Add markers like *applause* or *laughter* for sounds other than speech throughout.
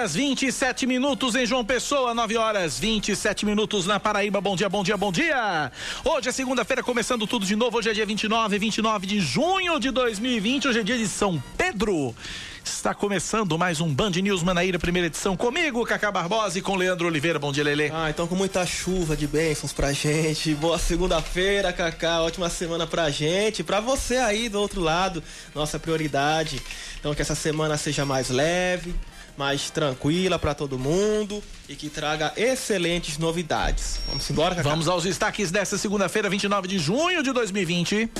Horas 27 minutos em João Pessoa, 9 horas 27 minutos na Paraíba. Bom dia, bom dia, bom dia. Hoje é segunda-feira, começando tudo de novo. Hoje é dia 29, 29 de junho de 2020. Hoje é dia de São Pedro. Está começando mais um Band News Manaíra, primeira edição, comigo, Cacá Barbosa e com Leandro Oliveira. Bom dia, Lele. Ah, então com muita chuva de bênçãos pra gente. Boa segunda-feira, Cacá. Ótima semana pra gente. Pra você aí do outro lado, nossa prioridade. Então que essa semana seja mais leve, mais tranquila para todo mundo e que traga excelentes novidades. Vamos embora, Cacá? Vamos aos destaques desta segunda-feira, 29 de junho de 2020.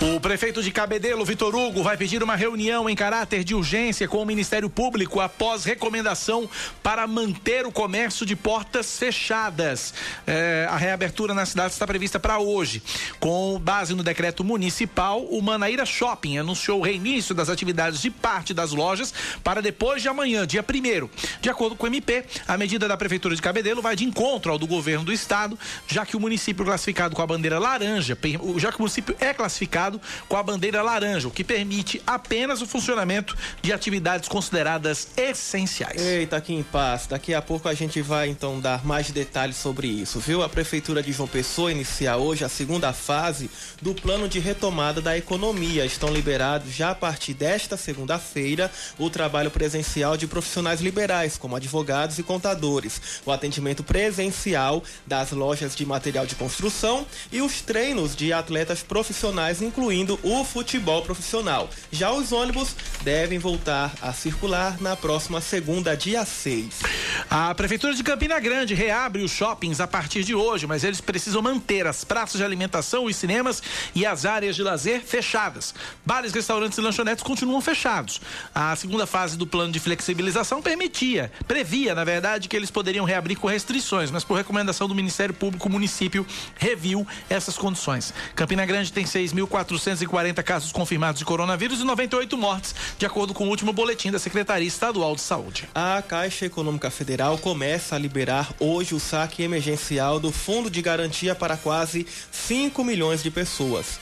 O prefeito de Cabedelo, Vitor Hugo, vai pedir uma reunião em caráter de urgência com o Ministério Público após recomendação para manter o comércio de portas fechadas. É, a reabertura na cidade está prevista para hoje. Com base no decreto municipal, o Manaíra Shopping anunciou o reinício das atividades de parte das lojas para depois de amanhã, dia 1 De acordo com o MP, a medida da Prefeitura de Cabedelo vai de encontro ao do governo do estado, já que o município classificado com a bandeira laranja, já que o município é classificado com a bandeira laranja, o que permite apenas o funcionamento de atividades consideradas essenciais. Eita, aqui em paz. Daqui a pouco a gente vai então dar mais detalhes sobre isso, viu? A Prefeitura de João Pessoa inicia hoje a segunda fase do plano de retomada da economia. Estão liberados já a partir desta segunda-feira o trabalho presencial de profissionais liberais, como advogados e contadores, o atendimento presencial das lojas de material de construção e os treinos de atletas profissionais, incluindo incluindo o futebol profissional. Já os ônibus devem voltar a circular na próxima segunda, dia 6. A Prefeitura de Campina Grande reabre os shoppings a partir de hoje, mas eles precisam manter as praças de alimentação, os cinemas e as áreas de lazer fechadas. Bares, restaurantes e lanchonetes continuam fechados. A segunda fase do plano de flexibilização permitia, previa, na verdade, que eles poderiam reabrir com restrições, mas por recomendação do Ministério Público, o município reviu essas condições. Campina Grande tem 6.400 440 casos confirmados de coronavírus e 98 mortes, de acordo com o último boletim da Secretaria Estadual de Saúde. A Caixa Econômica Federal começa a liberar hoje o saque emergencial do Fundo de Garantia para quase 5 milhões de pessoas.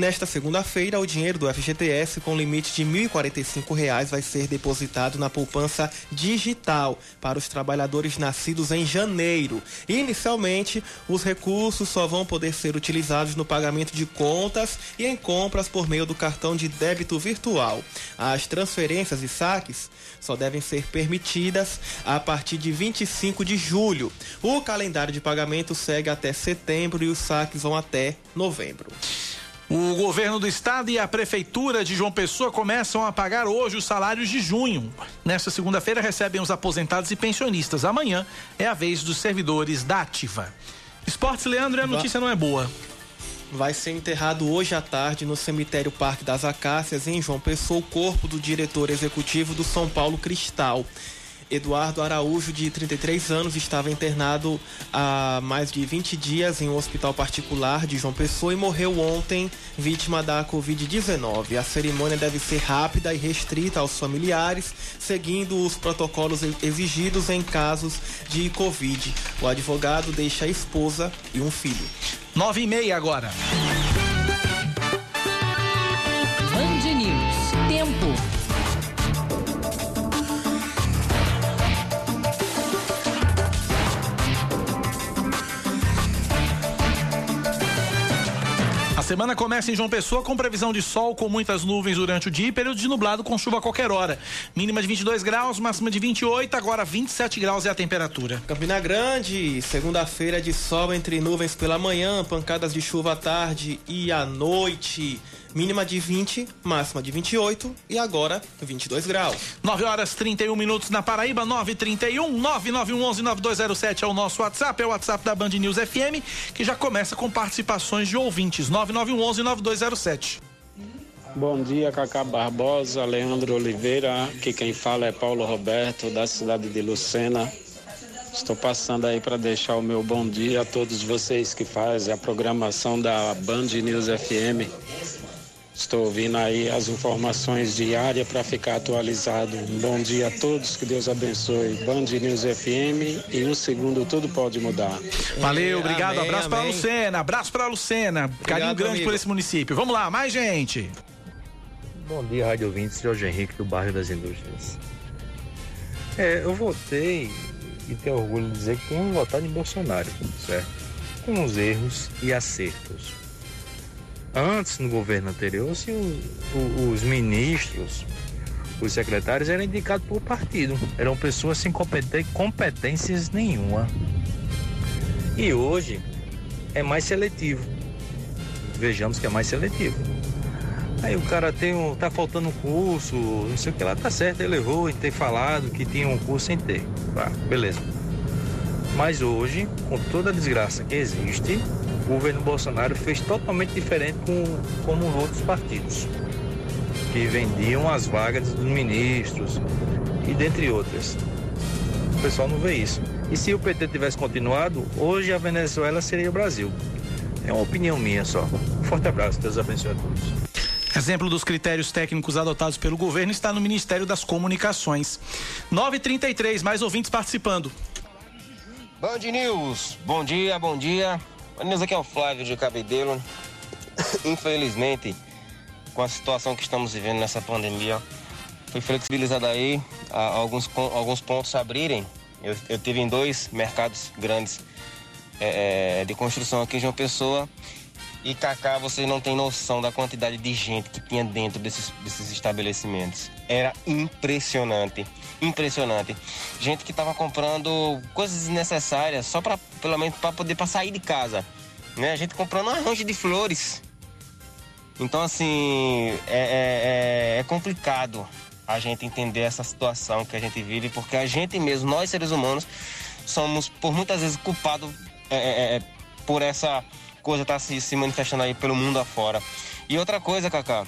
Nesta segunda-feira, o dinheiro do FGTS com limite de R$ 1.045 vai ser depositado na poupança digital para os trabalhadores nascidos em janeiro. Inicialmente, os recursos só vão poder ser utilizados no pagamento de contas e em compras por meio do cartão de débito virtual. As transferências e saques só devem ser permitidas a partir de 25 de julho. O calendário de pagamento segue até setembro e os saques vão até novembro. O governo do estado e a prefeitura de João Pessoa começam a pagar hoje os salários de junho. Nesta segunda-feira recebem os aposentados e pensionistas. Amanhã é a vez dos servidores da Ativa. Esportes, Leandro, a notícia não é boa. Vai ser enterrado hoje à tarde no cemitério Parque das Acácias, em João Pessoa, o corpo do diretor executivo do São Paulo Cristal. Eduardo Araújo, de 33 anos, estava internado há mais de 20 dias em um hospital particular de João Pessoa e morreu ontem, vítima da Covid-19. A cerimônia deve ser rápida e restrita aos familiares, seguindo os protocolos exigidos em casos de Covid. O advogado deixa a esposa e um filho. Nove e meia agora. Band News. Tempo. Semana começa em João Pessoa com previsão de sol com muitas nuvens durante o dia e período de nublado com chuva a qualquer hora. Mínima de 22 graus, máxima de 28, agora 27 graus é a temperatura. Campina Grande, segunda-feira de sol entre nuvens pela manhã, pancadas de chuva à tarde e à noite. Mínima de 20, máxima de 28 e agora 22 graus. 9 horas 31 minutos na Paraíba, 931 9911 9207 é o nosso WhatsApp, é o WhatsApp da Band News FM, que já começa com participações de ouvintes. 9911 9207. Bom dia, Cacá Barbosa, Leandro Oliveira. Aqui quem fala é Paulo Roberto, da cidade de Lucena. Estou passando aí para deixar o meu bom dia a todos vocês que fazem a programação da Band News FM. Estou ouvindo aí as informações diárias para ficar atualizado. Um bom dia a todos, que Deus abençoe. Band News FM, em um segundo tudo pode mudar. Valeu, obrigado. Amém, abraço para Lucena, abraço para Lucena. Obrigado, Carinho grande amigo. por esse município. Vamos lá, mais gente. Bom dia, Rádio Ouvintes, Jorge Henrique, do bairro das Indústrias. É, eu votei e tenho orgulho de dizer que tenho votado em Bolsonaro, certo? Com os erros e acertos Antes, no governo anterior, se os, os ministros, os secretários eram indicados por partido, eram pessoas sem competências nenhuma. E hoje é mais seletivo. Vejamos que é mais seletivo. Aí o cara tem um, tá faltando um curso, não sei o que lá, tá certo, ele errou em ter falado que tinha um curso sem ter. Tá, beleza. Mas hoje, com toda a desgraça que existe, o governo Bolsonaro fez totalmente diferente com como outros partidos, que vendiam as vagas dos ministros e dentre outras. O pessoal não vê isso. E se o PT tivesse continuado, hoje a Venezuela seria o Brasil. É uma opinião minha só. Um forte abraço, Deus abençoe a todos. Exemplo dos critérios técnicos adotados pelo governo está no Ministério das Comunicações. 9h33, mais ouvintes participando. Band News, bom dia, bom dia. News aqui é o Flávio de Cabedelo. Infelizmente, com a situação que estamos vivendo nessa pandemia, foi flexibilizado aí alguns, alguns pontos abrirem. Eu, eu tive em dois mercados grandes é, é, de construção aqui em João Pessoa. E Cacá, vocês não têm noção da quantidade de gente que tinha dentro desses, desses estabelecimentos. Era impressionante impressionante. Gente que estava comprando coisas desnecessárias só para pelo menos para poder pra sair de casa, né? A gente comprando um arranjo de flores. Então assim é, é, é, é complicado a gente entender essa situação que a gente vive, porque a gente mesmo, nós seres humanos, somos por muitas vezes culpados é, é, é por essa coisa estar tá se, se manifestando aí pelo mundo afora. E outra coisa, Cacá,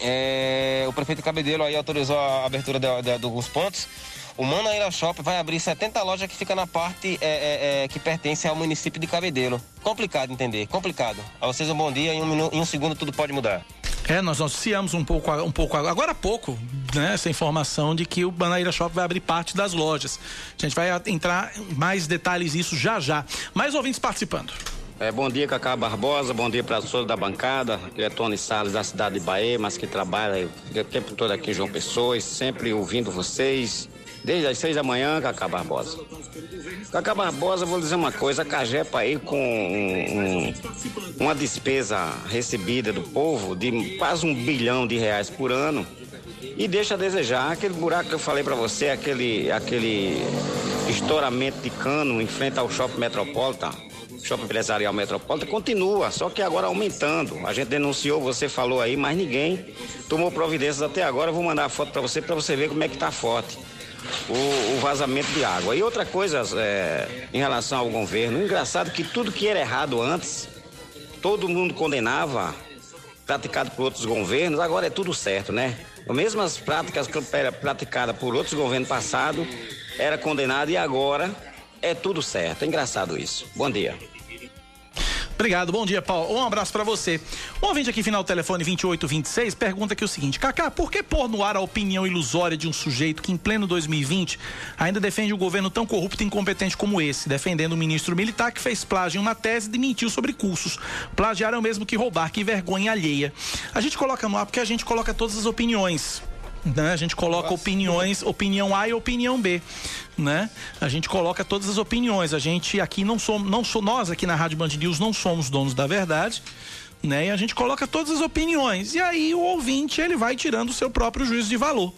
é, o prefeito Cabedelo aí autorizou a abertura de, de, de alguns pontos. O Manaíra Shop vai abrir 70 lojas que fica na parte é, é, é, que pertence ao município de Cabedelo. Complicado entender, complicado. A vocês um bom dia, em um, em um segundo tudo pode mudar. É, nós noticiamos um pouco, um pouco agora há pouco, né, essa informação de que o Banaíra Shop vai abrir parte das lojas. A gente vai entrar em mais detalhes isso já já. Mais ouvintes participando. É, bom dia, Cacá Barbosa, bom dia para todos da bancada, ele é Tony Salles da cidade de Bahia, mas que trabalha o tempo todo aqui em João Pessoa, sempre ouvindo vocês, desde as seis da manhã, Cacá Barbosa. Cacá Barbosa, vou dizer uma coisa, a Cagepa aí com um, um, uma despesa recebida do povo de quase um bilhão de reais por ano e deixa a desejar aquele buraco que eu falei para você, aquele, aquele estouramento de cano em frente ao Shopping Metropolitan Shopping Empresarial Metropolitana continua, só que agora aumentando. A gente denunciou, você falou aí, mas ninguém tomou providências até agora. Eu vou mandar a foto para você, para você ver como é que tá forte o, o vazamento de água. E outra coisa é, em relação ao governo, engraçado que tudo que era errado antes, todo mundo condenava, praticado por outros governos, agora é tudo certo, né? As mesmas práticas que era praticada por outros governos passados, era condenado e agora é tudo certo. É engraçado isso. Bom dia. Obrigado, bom dia, Paulo. Um abraço para você. Um ouvinte aqui, final do telefone 2826, pergunta aqui o seguinte: Cacá, por que pôr no ar a opinião ilusória de um sujeito que, em pleno 2020, ainda defende um governo tão corrupto e incompetente como esse, defendendo um ministro militar que fez plágio em uma tese e mentiu sobre cursos? Plagiar é o mesmo que roubar, que vergonha alheia. A gente coloca no ar porque a gente coloca todas as opiniões né? A gente coloca opiniões, opinião A e opinião B, né? A gente coloca todas as opiniões. A gente aqui não somos, não sou nós aqui na Rádio Band News não somos donos da verdade. Né? E a gente coloca todas as opiniões. E aí o ouvinte, ele vai tirando o seu próprio juízo de valor,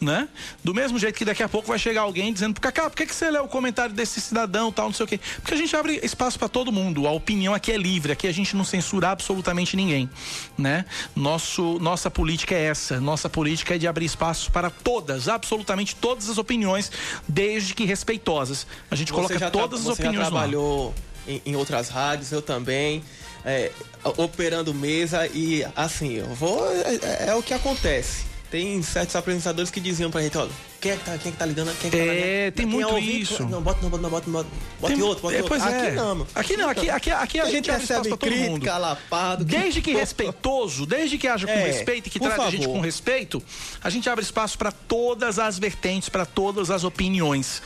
né? Do mesmo jeito que daqui a pouco vai chegar alguém dizendo, Cacá, por que, que você lê o comentário desse cidadão, tal, não sei o quê? Porque a gente abre espaço para todo mundo. A opinião aqui é livre, aqui a gente não censura absolutamente ninguém, né? Nosso, nossa política é essa. Nossa política é de abrir espaço para todas, absolutamente todas as opiniões, desde que respeitosas. A gente Você coloca já todas as já opiniões ar. trabalhou em, em outras rádios, eu também, é, operando mesa e assim, eu vou. É, é o que acontece. Tem certos apresentadores que diziam pra gente, olha, quem é que tá, quem é que tá ligando? Quem é que tá É, tem Quem muito é ouvinte? isso. Não, bota, não, bota, não, bota, bota, bota Tem- outro, bota é, outro. é. Aqui não, meu. Aqui não, aqui, aqui, aqui a, gente gente abre espaço recebe todo mundo. crítica, lapado. Desde que *laughs* respeitoso, desde que haja com É, respeito e que trate a gente com respeito, a gente abre espaço para todas as vertentes, para todas as opiniões.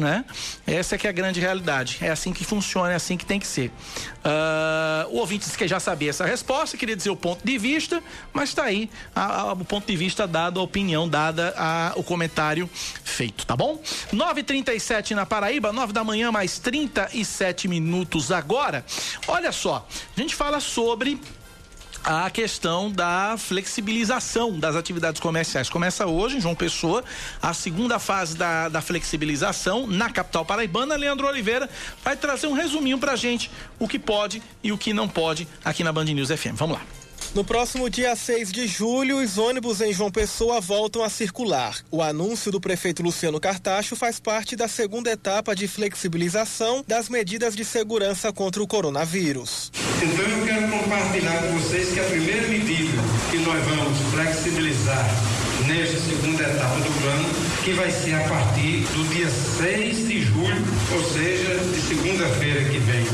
Né? Essa é que é a grande realidade. É assim que funciona, é assim que tem que ser. Ah, o ouvinte disse que já sabia essa resposta, queria dizer o ponto de vista, mas está aí a- a- o ponto de vista dado, a opinião dada, a- o comentário feito, tá bom? 9h37 na Paraíba, 9 da manhã, mais 37 minutos agora. Olha só, a gente fala sobre a questão da flexibilização das atividades comerciais. Começa hoje em João Pessoa a segunda fase da, da flexibilização na capital paraibana. Leandro Oliveira vai trazer um resuminho pra gente o que pode e o que não pode aqui na Band News FM. Vamos lá. No próximo dia 6 de julho, os ônibus em João Pessoa voltam a circular. O anúncio do prefeito Luciano Cartacho faz parte da segunda etapa de flexibilização das medidas de segurança contra o coronavírus. Então eu quero compartilhar com vocês que a primeira medida que nós vamos flexibilizar nesta segunda etapa do plano, que vai ser a partir do dia 6 de julho, ou seja, de segunda-feira que vem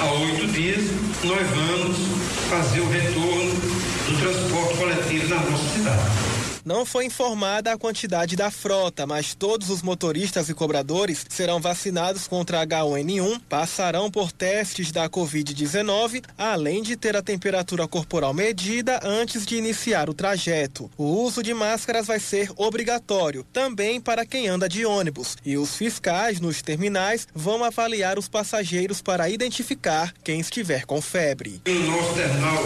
a oito dias, nós vamos fazer o retorno do transporte coletivo na nossa cidade. Não foi informada a quantidade da frota, mas todos os motoristas e cobradores serão vacinados contra H1N1, passarão por testes da Covid-19, além de ter a temperatura corporal medida antes de iniciar o trajeto. O uso de máscaras vai ser obrigatório, também para quem anda de ônibus, e os fiscais nos terminais vão avaliar os passageiros para identificar quem estiver com febre. no nosso terminal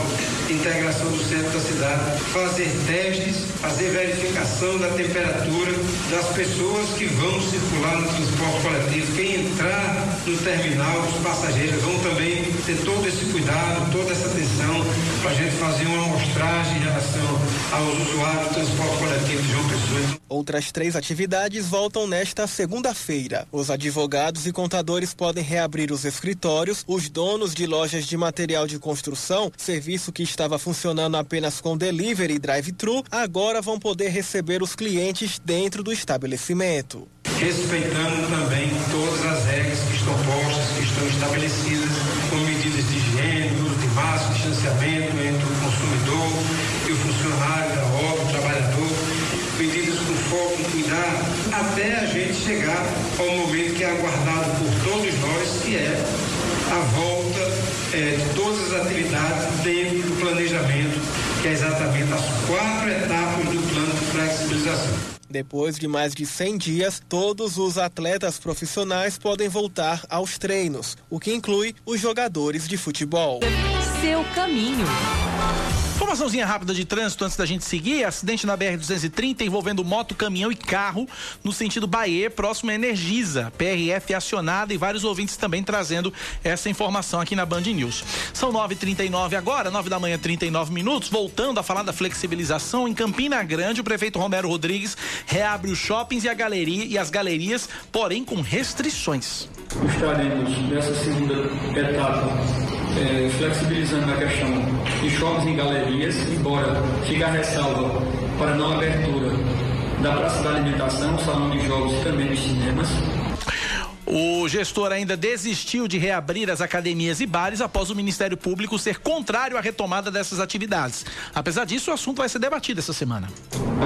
integração do centro da cidade, fazer testes, fazer verificação da temperatura das pessoas que vão circular no transporte coletivo. Quem entrar no terminal, os passageiros vão também ter todo esse cuidado, toda essa atenção para a gente fazer uma amostragem em relação aos usuários do transporte coletivo de João Pessoa. Outras três atividades voltam nesta segunda-feira. Os advogados e contadores podem reabrir os escritórios, os donos de lojas de material de construção, serviço que estava funcionando apenas com delivery e drive-thru, agora vão poder receber os clientes dentro do estabelecimento. respeitando também todas as regras que estão postas, que estão estabelecidas, cuidar até a gente chegar ao momento que é aguardado por todos nós, que é a volta eh, de todas as atividades dentro do planejamento, que é exatamente as quatro etapas do plano de flexibilização. Depois de mais de 100 dias, todos os atletas profissionais podem voltar aos treinos, o que inclui os jogadores de futebol. Seu caminho. Informaçãozinha rápida de trânsito antes da gente seguir. Acidente na BR-230 envolvendo moto, caminhão e carro no sentido Bahia, próximo a Energisa. PRF acionada e vários ouvintes também trazendo essa informação aqui na Band News. São 9h39 agora, 9 da manhã, 39 minutos. Voltando a falar da flexibilização, em Campina Grande, o prefeito Romero Rodrigues reabre os shoppings e, a galeria, e as galerias, porém com restrições. estaremos nessa segunda etapa eh, flexibilizando a questão de shoppings e galerias, embora fique a ressalva para não abertura da praça da alimentação, salão de jogos e também dos cinemas. O gestor ainda desistiu de reabrir as academias e bares após o Ministério Público ser contrário à retomada dessas atividades. Apesar disso, o assunto vai ser debatido essa semana.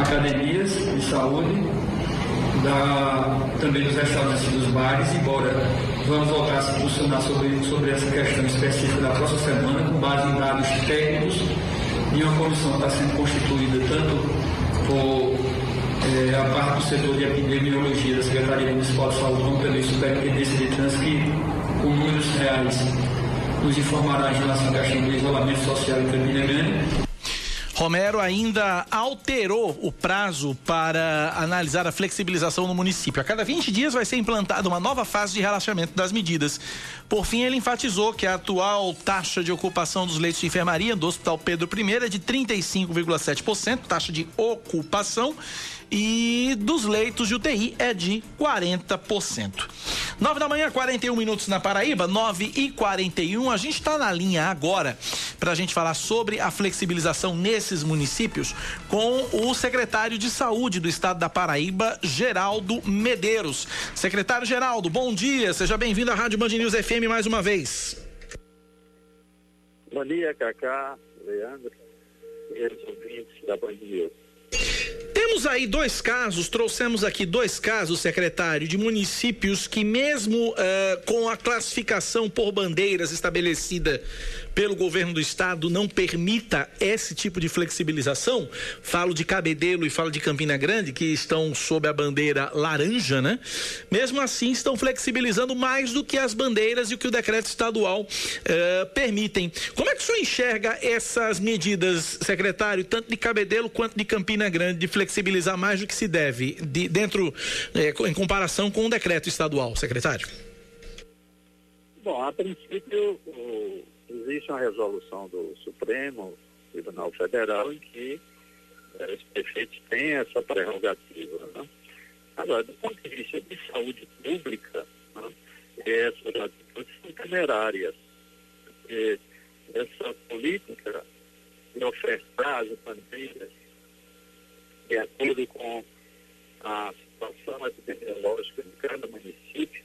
academias de saúde, da, também dos restaurantes e bares, embora vamos voltar a se posicionar sobre, sobre essa questão específica da próxima semana, com base em dados técnicos e uma comissão está sendo constituída tanto por eh, a parte do setor de epidemiologia da Secretaria Municipal de Saúde, como também Superintendência de Trânsito, que, com números reais nos informará em relação à questão do isolamento social Campina Grande. Romero ainda alterou o prazo para analisar a flexibilização no município. A cada 20 dias vai ser implantada uma nova fase de relaxamento das medidas. Por fim, ele enfatizou que a atual taxa de ocupação dos leitos de enfermaria do Hospital Pedro I é de 35,7%, taxa de ocupação, e dos leitos de UTI é de 40%. 9 da manhã, 41 minutos na Paraíba, 9 e 41. A gente está na linha agora para a gente falar sobre a flexibilização nesses municípios com o secretário de Saúde do Estado da Paraíba, Geraldo Medeiros. Secretário Geraldo, bom dia, seja bem-vindo à Rádio Band News FM mais uma vez. Bom dia, Cacá, Leandro e os ouvintes da Band News. Temos aí dois casos, trouxemos aqui dois casos, secretário, de municípios que, mesmo uh, com a classificação por bandeiras estabelecida pelo governo do estado não permita esse tipo de flexibilização, falo de Cabedelo e falo de Campina Grande, que estão sob a bandeira laranja, né? Mesmo assim, estão flexibilizando mais do que as bandeiras e o que o decreto estadual uh, permitem. Como é que o senhor enxerga essas medidas, secretário, tanto de Cabedelo quanto de Campina Grande, de flexibilizar mais do que se deve, de, dentro, eh, em comparação com o decreto estadual, secretário? Bom, a princípio, o existe uma resolução do Supremo Tribunal Federal em que eh, os prefeitos têm essa prerrogativa. Né? Agora, do ponto de vista de saúde pública, né, essas atitudes são temerárias, porque essa política de ofertar as bandeiras de acordo com a situação epidemiológica de cada município,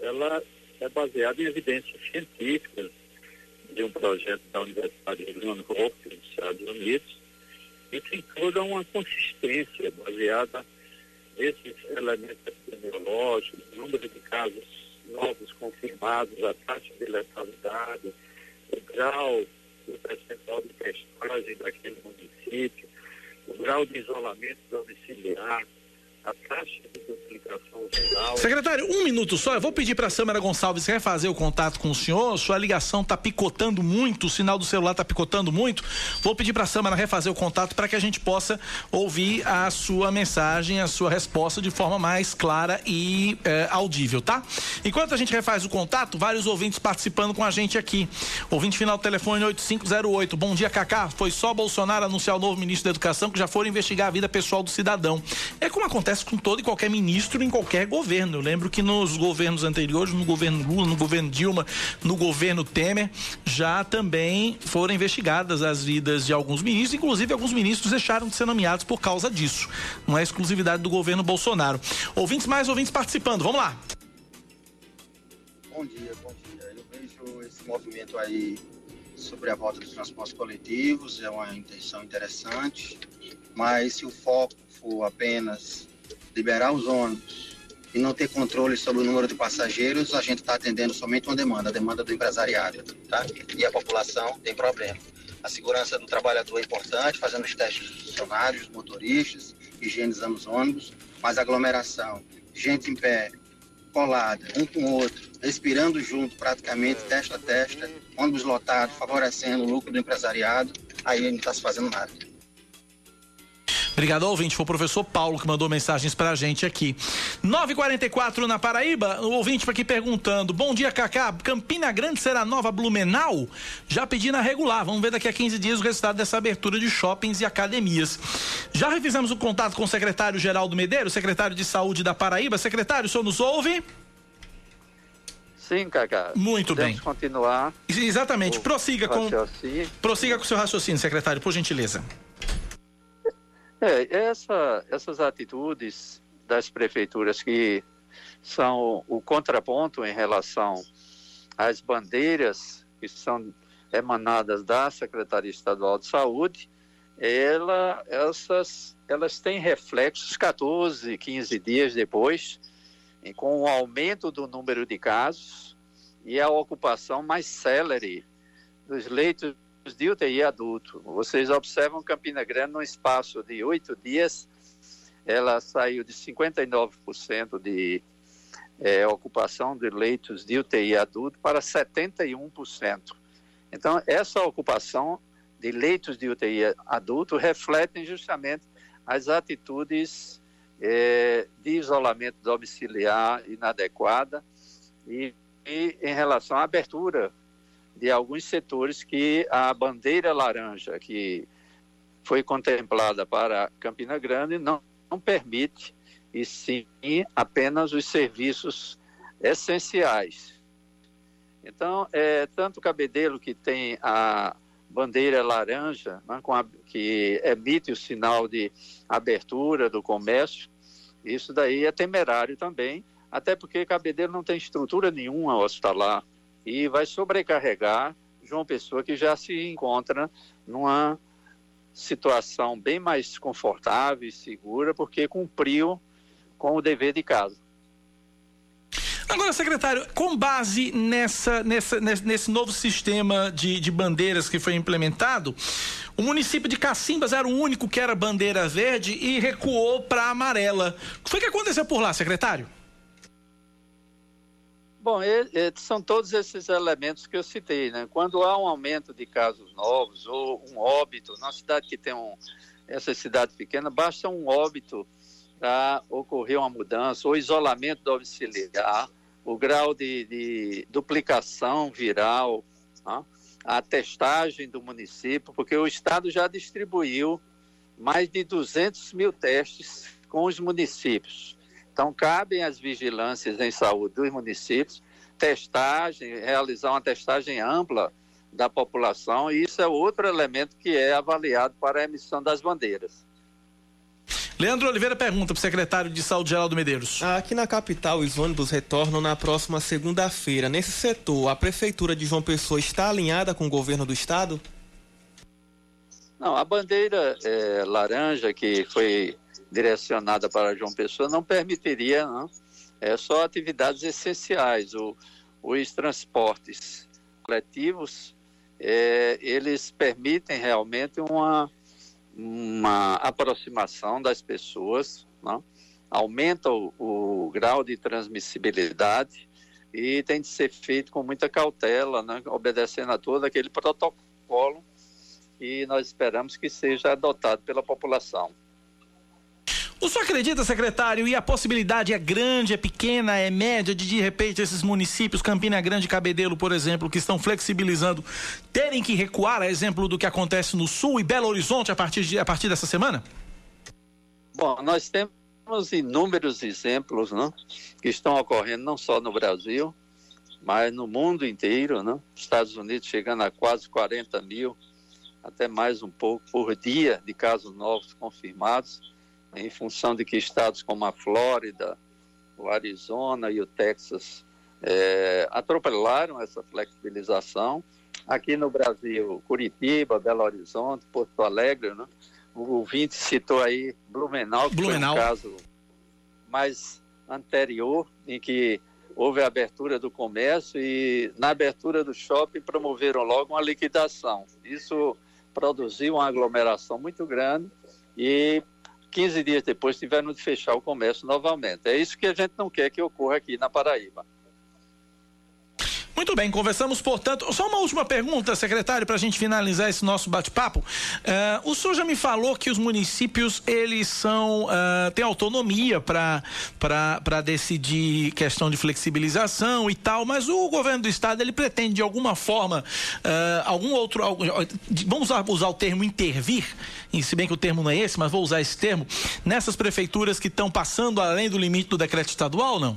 ela é baseada em evidências científicas, de um projeto da Universidade de John Hopkins, dos Estados Unidos, e tem toda uma consistência baseada nesses elementos epidemiológicos, número de casos novos confirmados, a taxa de letalidade, o grau do percentual de testagem daquele município, o grau de isolamento domiciliar, a taxa de duplicação viral. Secretário, um minuto só. Eu vou pedir para a Sâmara Gonçalves refazer o contato com o senhor. Sua ligação está picotando muito, o sinal do celular está picotando muito. Vou pedir para a Sâmara refazer o contato para que a gente possa ouvir a sua mensagem, a sua resposta de forma mais clara e eh, audível, tá? Enquanto a gente refaz o contato, vários ouvintes participando com a gente aqui. Ouvinte final do telefone 8508. Bom dia, Cacá. Foi só Bolsonaro anunciar o novo ministro da Educação que já foram investigar a vida pessoal do cidadão. É como acontece acontece com todo e qualquer ministro em qualquer governo. Eu lembro que nos governos anteriores, no governo Lula, no governo Dilma, no governo Temer, já também foram investigadas as vidas de alguns ministros, inclusive alguns ministros deixaram de ser nomeados por causa disso. Não é exclusividade do governo Bolsonaro. Ouvintes mais ouvintes participando. Vamos lá. Bom dia, bom dia. Eu vejo esse movimento aí sobre a volta dos transportes coletivos, é uma intenção interessante, mas se o foco for apenas liberar os ônibus e não ter controle sobre o número de passageiros, a gente está atendendo somente uma demanda, a demanda do empresariado, tá? E a população tem problema. A segurança do trabalhador é importante, fazendo os testes dos funcionários, motoristas, higienizando os ônibus, mas aglomeração, gente em pé, colada, um com o outro, respirando junto praticamente, testa a testa, ônibus lotado, favorecendo o lucro do empresariado, aí não está se fazendo nada. Obrigado, ouvinte. Foi o professor Paulo que mandou mensagens pra gente aqui. 944 na Paraíba, o ouvinte aqui perguntando: Bom dia, Cacá. Campina Grande será nova Blumenau? Já pedi na regular. Vamos ver daqui a 15 dias o resultado dessa abertura de shoppings e academias. Já revisamos o contato com o secretário Geraldo Medeiros, secretário de Saúde da Paraíba. Secretário, o senhor nos ouve? Sim, Cacá. Muito Podemos bem. continuar. Exatamente. Prossiga com, prossiga com o seu raciocínio, secretário, por gentileza. É, essa, essas atitudes das prefeituras que são o contraponto em relação às bandeiras que são emanadas da Secretaria Estadual de Saúde, ela, essas, elas têm reflexos 14, 15 dias depois, com o aumento do número de casos e a ocupação mais célere dos leitos de UTI adulto. Vocês observam Campina Grande, num espaço de oito dias, ela saiu de 59% de, é, ocupação de leitos de UTI adulto para 71%. Então, essa ocupação de leitos de UTI adulto refletem justamente as atitudes é, de isolamento domiciliar inadequada e, e em relação à abertura de alguns setores que a bandeira laranja que foi contemplada para Campina Grande não, não permite e sim apenas os serviços essenciais. Então, é, tanto o Cabedelo, que tem a bandeira laranja, né, a, que emite o sinal de abertura do comércio, isso daí é temerário também, até porque Cabedelo não tem estrutura nenhuma hospitalar e vai sobrecarregar João Pessoa, que já se encontra numa situação bem mais confortável e segura, porque cumpriu com o dever de casa. Agora, secretário, com base nessa, nessa, nesse novo sistema de, de bandeiras que foi implementado, o município de Cacimbas era o único que era bandeira verde e recuou para amarela. O que foi que aconteceu por lá, secretário? Bom, são todos esses elementos que eu citei, né? Quando há um aumento de casos novos ou um óbito, na cidade que tem um, essa cidade pequena, basta um óbito para ocorrer uma mudança, o isolamento domiciliar, o grau de, de duplicação viral, tá? a testagem do município, porque o Estado já distribuiu mais de 200 mil testes com os municípios. Então, cabem as vigilâncias em saúde dos municípios, testagem, realizar uma testagem ampla da população, e isso é outro elemento que é avaliado para a emissão das bandeiras. Leandro Oliveira pergunta para o secretário de Saúde Geraldo Medeiros. Aqui na capital, os ônibus retornam na próxima segunda-feira. Nesse setor, a prefeitura de João Pessoa está alinhada com o governo do estado? Não, a bandeira é, laranja que foi direcionada para João Pessoa não permitiria não, é, só atividades essenciais. O, os transportes coletivos, é, eles permitem realmente uma, uma aproximação das pessoas, não? aumenta o, o, grau de transmissibilidade e tem de ser feito com muita cautela, né? obedecendo a todo aquele protocolo que nós esperamos que seja adotado pela população. O senhor acredita, secretário, e a possibilidade é grande, é pequena, é média de de repente esses municípios, Campina Grande e Cabedelo, por exemplo, que estão flexibilizando, terem que recuar, a exemplo do que acontece no Sul e Belo Horizonte a partir, de, a partir dessa semana? Bom, nós temos inúmeros exemplos não, que estão ocorrendo não só no Brasil, mas no mundo inteiro. Não? Estados Unidos chegando a quase 40 mil, até mais um pouco por dia de casos novos confirmados em função de que estados como a Flórida, o Arizona e o Texas é, atropelaram essa flexibilização. Aqui no Brasil, Curitiba, Belo Horizonte, Porto Alegre, né? o ouvinte citou aí Blumenau, que Blumenau. foi um caso mais anterior, em que houve a abertura do comércio e na abertura do shopping promoveram logo uma liquidação. Isso produziu uma aglomeração muito grande e 15 dias depois tiveram de fechar o comércio novamente. É isso que a gente não quer que ocorra aqui na Paraíba. Muito bem, conversamos, portanto. Só uma última pergunta, secretário, para a gente finalizar esse nosso bate-papo. Uh, o senhor já me falou que os municípios eles são uh, têm autonomia para decidir questão de flexibilização e tal, mas o governo do estado ele pretende de alguma forma uh, algum outro algum, vamos usar, o termo intervir, e se bem que o termo não é esse, mas vou usar esse termo nessas prefeituras que estão passando além do limite do decreto estadual, não?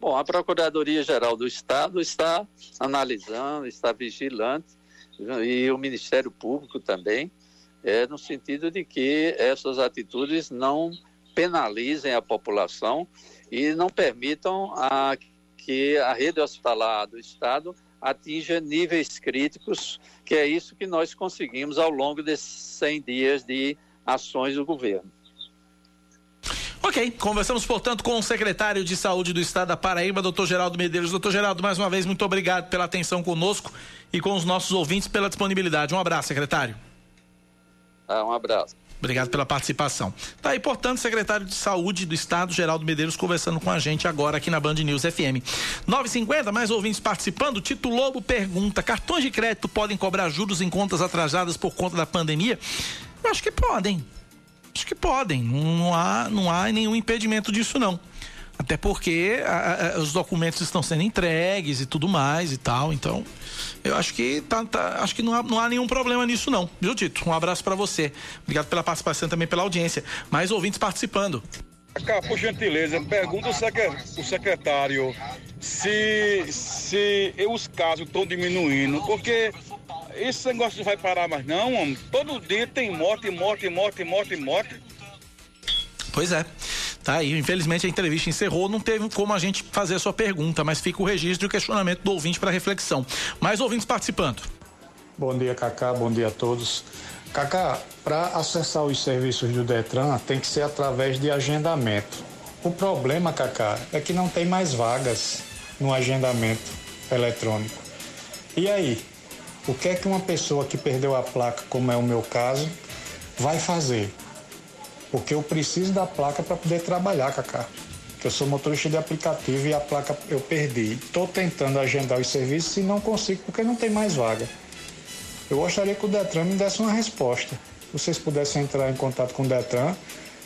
Bom, a Procuradoria-Geral do Estado está analisando, está vigilante, e o Ministério Público também, é, no sentido de que essas atitudes não penalizem a população e não permitam a, que a rede hospitalar do Estado atinja níveis críticos, que é isso que nós conseguimos ao longo desses 100 dias de ações do governo. Ok, conversamos, portanto, com o secretário de Saúde do Estado da Paraíba, doutor Geraldo Medeiros. Doutor Geraldo, mais uma vez, muito obrigado pela atenção conosco e com os nossos ouvintes pela disponibilidade. Um abraço, secretário. Ah, um abraço. Obrigado pela participação. Tá aí, portanto, secretário de Saúde do Estado, Geraldo Medeiros, conversando com a gente agora aqui na Band News FM. 950, mais ouvintes participando. Tito Lobo pergunta: cartões de crédito podem cobrar juros em contas atrasadas por conta da pandemia? Eu acho que podem. Acho que podem. Não há, não há nenhum impedimento disso, não. Até porque a, a, os documentos estão sendo entregues e tudo mais e tal. Então, eu acho que tá, tá, acho que não há, não há nenhum problema nisso, não. Viu, Tito? Um abraço para você. Obrigado pela participação também pela audiência. Mais ouvintes participando. Por gentileza, pergunta o secretário se, se os casos estão diminuindo, porque esse negócio não vai parar mais não, homem. Todo dia tem morte, morte, morte, morte, morte. Pois é. Tá aí, infelizmente a entrevista encerrou, não teve como a gente fazer a sua pergunta, mas fica o registro e o questionamento do ouvinte para reflexão. Mais ouvintes participando. Bom dia, Cacá, bom dia a todos. Cacá, para acessar os serviços do Detran tem que ser através de agendamento. O problema, Cacá, é que não tem mais vagas no agendamento eletrônico. E aí, o que é que uma pessoa que perdeu a placa, como é o meu caso, vai fazer? porque eu preciso da placa para poder trabalhar, Cacá. Eu sou motorista de aplicativo e a placa eu perdi. Estou tentando agendar os serviços e não consigo porque não tem mais vaga. Eu gostaria que o Detran me desse uma resposta. Vocês pudessem entrar em contato com o Detran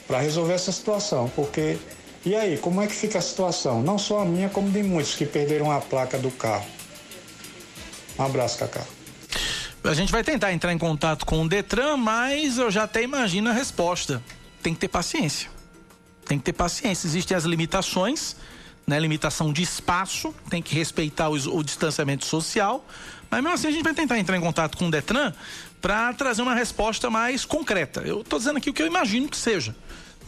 para resolver essa situação, porque e aí, como é que fica a situação? Não só a minha, como de muitos que perderam a placa do carro. Um abraço, Cacá. A gente vai tentar entrar em contato com o Detran, mas eu já até imagino a resposta tem que ter paciência. Tem que ter paciência. Existem as limitações, né? Limitação de espaço, tem que respeitar o, o distanciamento social. Mas mesmo assim a gente vai tentar entrar em contato com o Detran para trazer uma resposta mais concreta. Eu estou dizendo aqui o que eu imagino que seja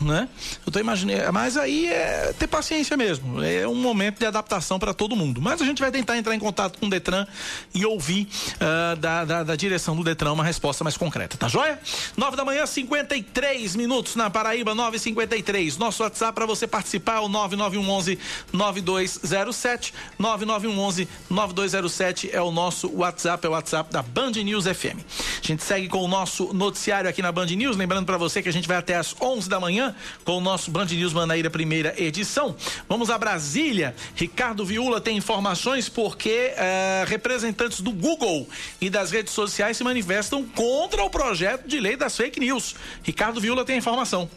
né? Eu tô imaginando, mas aí é ter paciência mesmo. É um momento de adaptação para todo mundo. Mas a gente vai tentar entrar em contato com o Detran e ouvir uh, da, da, da, direção do Detran uma resposta mais concreta, tá joia? 9 da manhã, 53 minutos na Paraíba, 9:53. Nosso WhatsApp para você participar é o 9911 9207. 9911 9207 é o nosso WhatsApp, é o WhatsApp da Band News FM. A gente segue com o nosso noticiário aqui na Band News, lembrando para você que a gente vai até às 11 da manhã com o nosso Band News Manaíra primeira edição. Vamos a Brasília. Ricardo Viula tem informações porque uh, representantes do Google e das redes sociais se manifestam contra o projeto de lei das fake news. Ricardo Viula tem informação.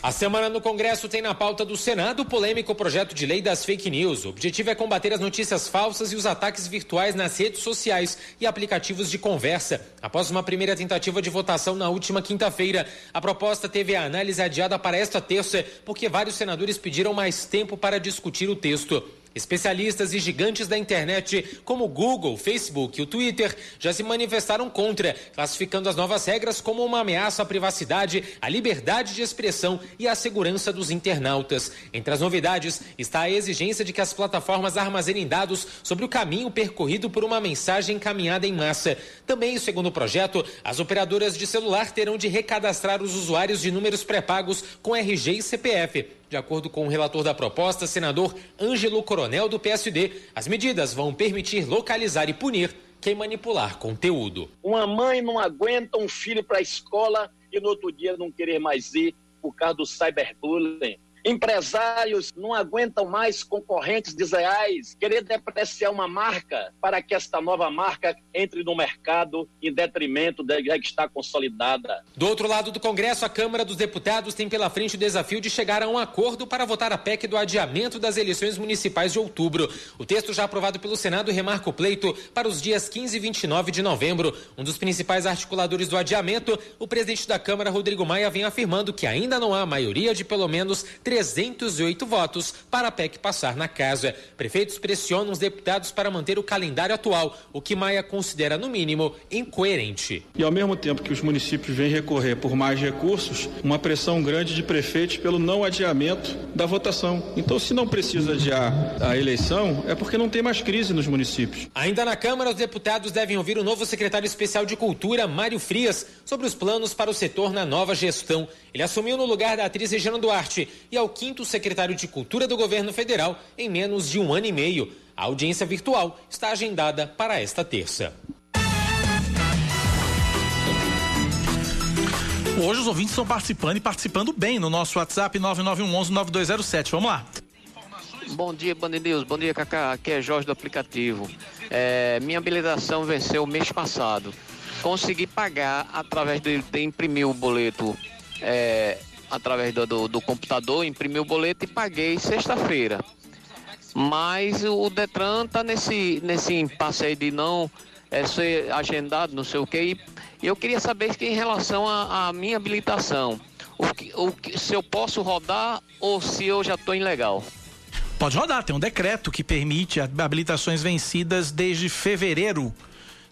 A semana no Congresso tem na pauta do Senado o polêmico projeto de lei das fake news. O objetivo é combater as notícias falsas e os ataques virtuais nas redes sociais e aplicativos de conversa. Após uma primeira tentativa de votação na última quinta-feira, a proposta teve a análise adiada para esta terça, porque vários senadores pediram mais tempo para discutir o texto. Especialistas e gigantes da internet, como o Google, Facebook e o Twitter, já se manifestaram contra, classificando as novas regras como uma ameaça à privacidade, à liberdade de expressão e à segurança dos internautas. Entre as novidades está a exigência de que as plataformas armazenem dados sobre o caminho percorrido por uma mensagem encaminhada em massa. Também, segundo o projeto, as operadoras de celular terão de recadastrar os usuários de números pré-pagos com RG e CPF de acordo com o relator da proposta, senador Ângelo Coronel do PSD, as medidas vão permitir localizar e punir quem manipular conteúdo. Uma mãe não aguenta um filho para a escola e no outro dia não querer mais ir por causa do cyberbullying. Empresários não aguentam mais concorrentes desleais querer depreciar uma marca para que esta nova marca entre no mercado em detrimento da que está consolidada. Do outro lado do Congresso, a Câmara dos Deputados tem pela frente o desafio de chegar a um acordo para votar a PEC do adiamento das eleições municipais de outubro. O texto já aprovado pelo Senado remarca o pleito para os dias 15 e 29 de novembro. Um dos principais articuladores do adiamento, o presidente da Câmara, Rodrigo Maia, vem afirmando que ainda não há maioria de pelo menos 308 votos para a PEC passar na casa. Prefeitos pressionam os deputados para manter o calendário atual, o que Maia considera, no mínimo, incoerente. E ao mesmo tempo que os municípios vêm recorrer por mais recursos, uma pressão grande de prefeitos pelo não adiamento da votação. Então, se não precisa adiar a eleição, é porque não tem mais crise nos municípios. Ainda na Câmara, os deputados devem ouvir o novo secretário especial de Cultura, Mário Frias, sobre os planos para o setor na nova gestão. Ele assumiu no lugar da atriz Regina Duarte e é o quinto secretário de Cultura do governo federal em menos de um ano e meio. A audiência virtual está agendada para esta terça. Hoje os ouvintes estão participando e participando bem no nosso WhatsApp 9911-9207. Vamos lá. Bom dia, Band News. Bom dia, Cacá. Aqui é Jorge do aplicativo. É, minha habilitação venceu mês passado. Consegui pagar através de, de imprimir o boleto é, através do, do, do computador, imprimi o boleto e paguei sexta-feira. Mas o Detran tá nesse, nesse impasse aí de não é, ser agendado, não sei o quê. E eu queria saber que em relação à minha habilitação, o que, o que, se eu posso rodar ou se eu já estou ilegal. Pode rodar, tem um decreto que permite habilitações vencidas desde fevereiro.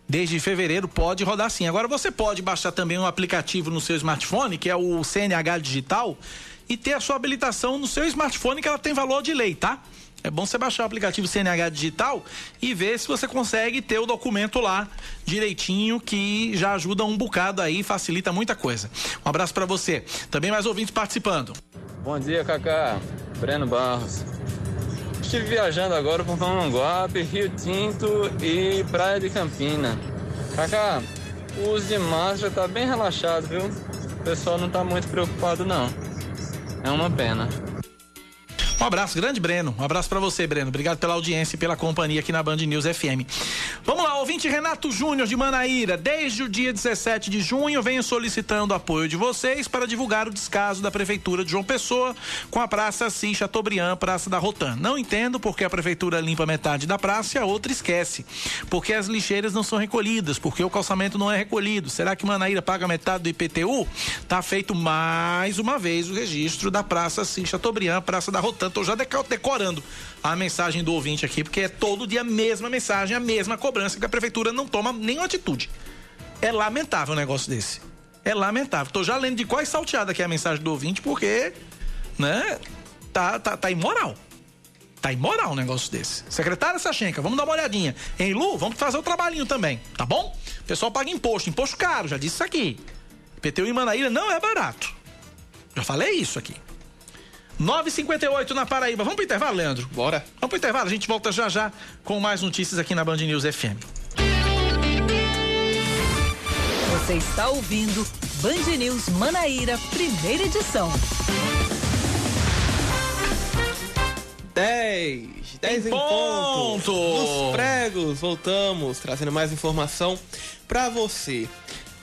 Desde fevereiro pode rodar sim. Agora você pode baixar também um aplicativo no seu smartphone, que é o CNH Digital, e ter a sua habilitação no seu smartphone, que ela tem valor de lei, tá? É bom você baixar o aplicativo CNH Digital e ver se você consegue ter o documento lá direitinho, que já ajuda um bocado aí, facilita muita coisa. Um abraço para você. Também mais ouvintes participando. Bom dia, Cacá. Breno Barros. Estive viajando agora por Mamanguape, Rio Tinto e Praia de Campina. Cacá, o uso de máscara tá bem relaxado, viu? O pessoal não tá muito preocupado não. É uma pena. Abraço, grande Breno. Um abraço para você, Breno. Obrigado pela audiência e pela companhia aqui na Band News FM. Vamos lá, ouvinte Renato Júnior de Manaíra. Desde o dia 17 de junho, venho solicitando apoio de vocês para divulgar o descaso da Prefeitura de João Pessoa com a Praça Assis Chateaubriand, Praça da Rotan. Não entendo porque a Prefeitura limpa metade da praça e a outra esquece. Porque as lixeiras não são recolhidas, porque o calçamento não é recolhido. Será que Manaíra paga metade do IPTU? Tá feito mais uma vez o registro da Praça Assis Chateaubriand, Praça da Rotan Tô já decorando a mensagem do ouvinte aqui, porque é todo dia a mesma mensagem, a mesma cobrança que a prefeitura não toma nenhuma atitude. É lamentável um negócio desse. É lamentável. Tô já lendo de quais salteada aqui a mensagem do ouvinte, porque, né, tá, tá, tá imoral. Tá imoral um negócio desse. Secretária Sachenka, vamos dar uma olhadinha. Em Lu, vamos fazer o trabalhinho também, tá bom? O pessoal paga imposto, imposto caro, já disse isso aqui. PTU em Manaíra não é barato. Já falei isso aqui. 958 na Paraíba. Vamos pro intervalo, Leandro? Bora. Vamos pro intervalo, a gente volta já já com mais notícias aqui na Band News FM. Você está ouvindo Band News Manaíra, primeira edição. 10, 10 em, em ponto. ponto. Nos pregos, voltamos trazendo mais informação para você.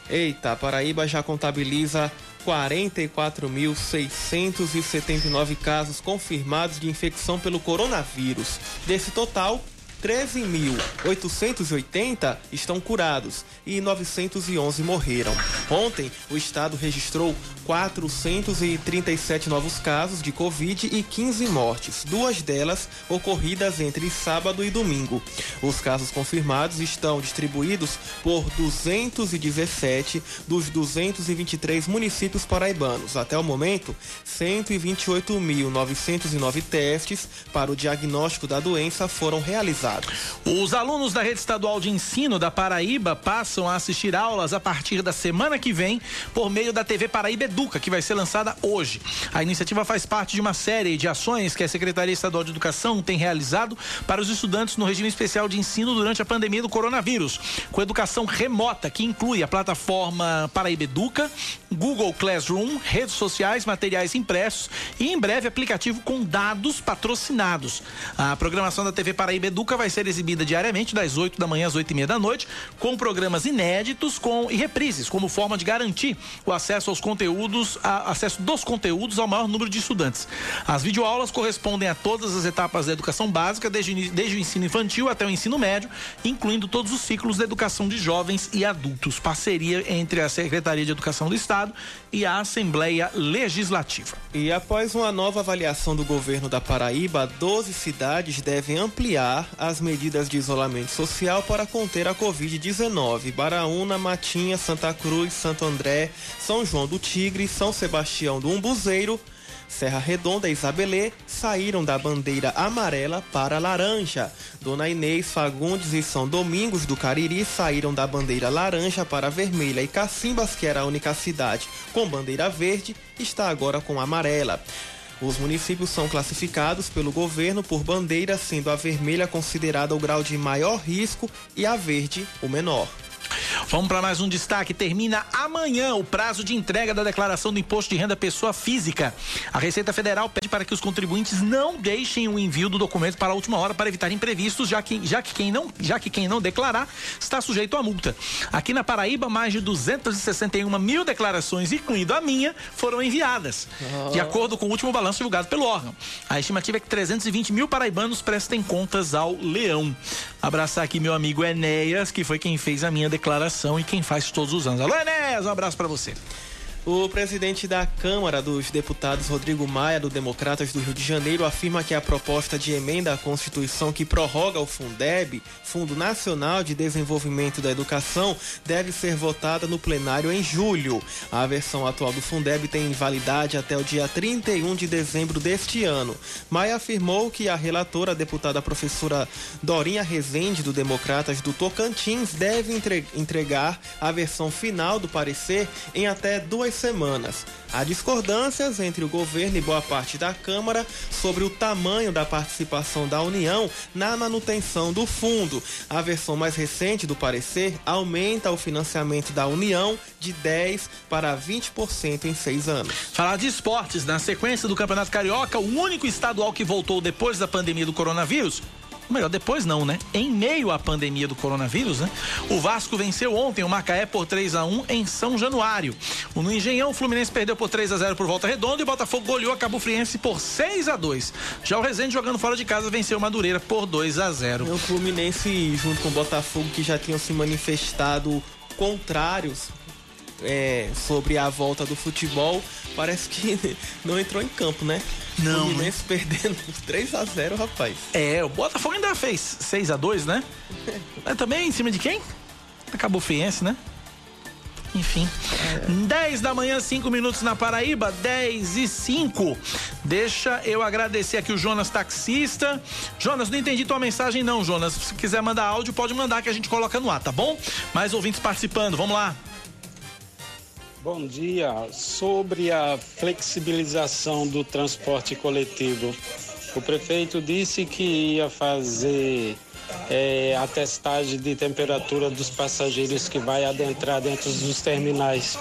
Eita, Paraíba já contabiliza 44.679 casos confirmados de infecção pelo coronavírus. Desse total, 13.880 estão curados e 911 morreram. Ontem, o estado registrou 437 novos casos de Covid e 15 mortes, duas delas ocorridas entre sábado e domingo. Os casos confirmados estão distribuídos por 217 dos 223 municípios paraibanos. Até o momento, 128.909 testes para o diagnóstico da doença foram realizados. Os alunos da rede estadual de ensino da Paraíba passam a assistir aulas a partir da semana que vem por meio da TV Paraíba Educa, que vai ser lançada hoje. A iniciativa faz parte de uma série de ações que a Secretaria Estadual de Educação tem realizado para os estudantes no regime especial de ensino durante a pandemia do coronavírus, com educação remota, que inclui a plataforma Paraíba Educa, Google Classroom, redes sociais, materiais impressos e em breve aplicativo com dados patrocinados. A programação da TV Paraíba Educa vai ser exibida diariamente das 8 da manhã às 8 e meia da noite, com programas inéditos com e reprises, como forma de garantir o acesso aos conteúdos a, acesso dos conteúdos ao maior número de estudantes. As videoaulas correspondem a todas as etapas da educação básica, desde, desde o ensino infantil até o ensino médio, incluindo todos os ciclos da educação de jovens e adultos. Parceria entre a Secretaria de Educação do Estado e a Assembleia Legislativa. E após uma nova avaliação do governo da Paraíba, 12 cidades devem ampliar as medidas de isolamento social para conter a Covid-19. Baraúna, Matinha, Santa Cruz, Santo André, São João do Tigre, São Sebastião do Umbuzeiro, Serra Redonda e Isabelê saíram da bandeira amarela para laranja. Dona Inês, Fagundes e São Domingos do Cariri saíram da bandeira laranja para vermelha e Cacimbas, que era a única cidade com bandeira verde, está agora com amarela. Os municípios são classificados pelo governo por bandeira, sendo a vermelha considerada o grau de maior risco e a verde o menor. Vamos para mais um destaque. Termina amanhã o prazo de entrega da declaração do imposto de renda pessoa física. A Receita Federal pede para que os contribuintes não deixem o envio do documento para a última hora para evitar imprevistos, já que, já que, quem, não, já que quem não declarar está sujeito à multa. Aqui na Paraíba, mais de 261 mil declarações, incluindo a minha, foram enviadas, de acordo com o último balanço divulgado pelo órgão. A estimativa é que 320 mil paraibanos prestem contas ao leão. Abraçar aqui meu amigo Enéas, que foi quem fez a minha declaração e quem faz todos os anos. Alô, Enéas, um abraço para você. O presidente da Câmara dos Deputados, Rodrigo Maia, do Democratas do Rio de Janeiro, afirma que a proposta de emenda à Constituição que prorroga o Fundeb, Fundo Nacional de Desenvolvimento da Educação, deve ser votada no plenário em julho. A versão atual do Fundeb tem validade até o dia 31 de dezembro deste ano. Maia afirmou que a relatora, a deputada professora Dorinha Rezende, do Democratas do Tocantins, deve entregar a versão final do parecer em até duas semanas. Há discordâncias entre o governo e boa parte da Câmara sobre o tamanho da participação da União na manutenção do fundo. A versão mais recente do parecer aumenta o financiamento da União de 10% para 20% em seis anos. Falar de esportes, na sequência do Campeonato Carioca, o único estadual que voltou depois da pandemia do coronavírus melhor, depois não, né? Em meio à pandemia do coronavírus, né? O Vasco venceu ontem o Macaé por 3 a 1 em São Januário. No Engenhão, o Fluminense perdeu por 3 a 0 por volta redonda e o Botafogo goleou a Cabo Friense por 6 a 2. Já o Resende jogando fora de casa venceu o Madureira por 2 a 0. O Fluminense junto com o Botafogo que já tinham se manifestado contrários é, sobre a volta do futebol, parece que *laughs* não entrou em campo, né? Não. O Fluminense perdendo *laughs* 3 a 0 rapaz. É, o Botafogo ainda fez 6 a 2 né? *laughs* É também em cima de quem? Acabou Fiense, né? Enfim. É. 10 da manhã, 5 minutos na Paraíba, 10 e 5. Deixa eu agradecer aqui o Jonas Taxista. Jonas, não entendi tua mensagem, não, Jonas. Se quiser mandar áudio, pode mandar que a gente coloca no ar, tá bom? Mais ouvintes participando, vamos lá. Bom dia. Sobre a flexibilização do transporte coletivo, o prefeito disse que ia fazer é, a testagem de temperatura dos passageiros que vai adentrar dentro dos terminais.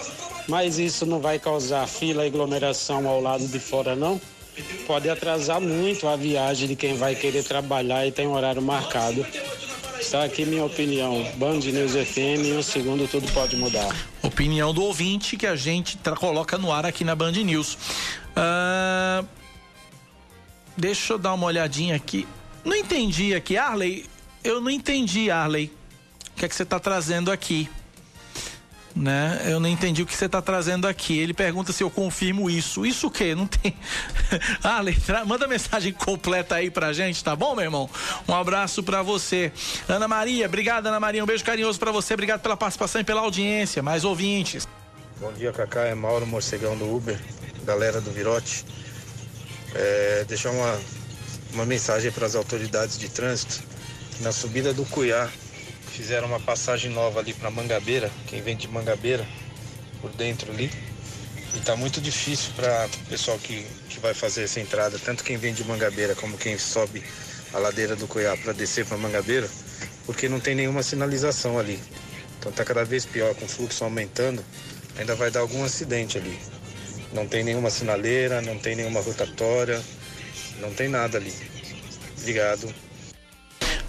Mas isso não vai causar fila e aglomeração ao lado de fora, não? Pode atrasar muito a viagem de quem vai querer trabalhar e tem horário marcado. Está aqui minha opinião. Band News FM, em um segundo tudo pode mudar. Opinião do ouvinte que a gente coloca no ar aqui na Band News. Uh, deixa eu dar uma olhadinha aqui. Não entendi aqui, Arley. Eu não entendi, Arley. O que é que você está trazendo aqui? Né? Eu não entendi o que você está trazendo aqui. Ele pergunta se eu confirmo isso. Isso o quê? Não tem. *laughs* ah, letra... manda mensagem completa aí pra gente, tá bom, meu irmão? Um abraço para você. Ana Maria, obrigado, Ana Maria. Um beijo carinhoso para você. Obrigado pela participação e pela audiência. Mais ouvintes. Bom dia, Cacá. É Mauro Morcegão do Uber, galera do Virote. É, deixar uma, uma mensagem para as autoridades de trânsito. Na subida do Cuiá, Fizeram uma passagem nova ali para Mangabeira, quem vem de Mangabeira, por dentro ali. E tá muito difícil para o pessoal que, que vai fazer essa entrada, tanto quem vem de Mangabeira como quem sobe a ladeira do Coiá para descer para Mangabeira, porque não tem nenhuma sinalização ali. Então tá cada vez pior, com o fluxo aumentando, ainda vai dar algum acidente ali. Não tem nenhuma sinaleira, não tem nenhuma rotatória, não tem nada ali. Obrigado.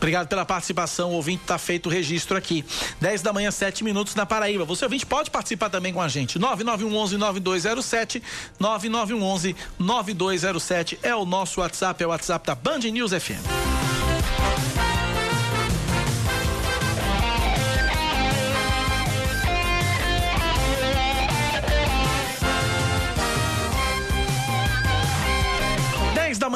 Obrigado pela participação. O ouvinte está feito o registro aqui. 10 da manhã, 7 minutos na Paraíba. Você ouvinte pode participar também com a gente. 9911 9207 9911 9207 é o nosso WhatsApp, é o WhatsApp da Band News FM.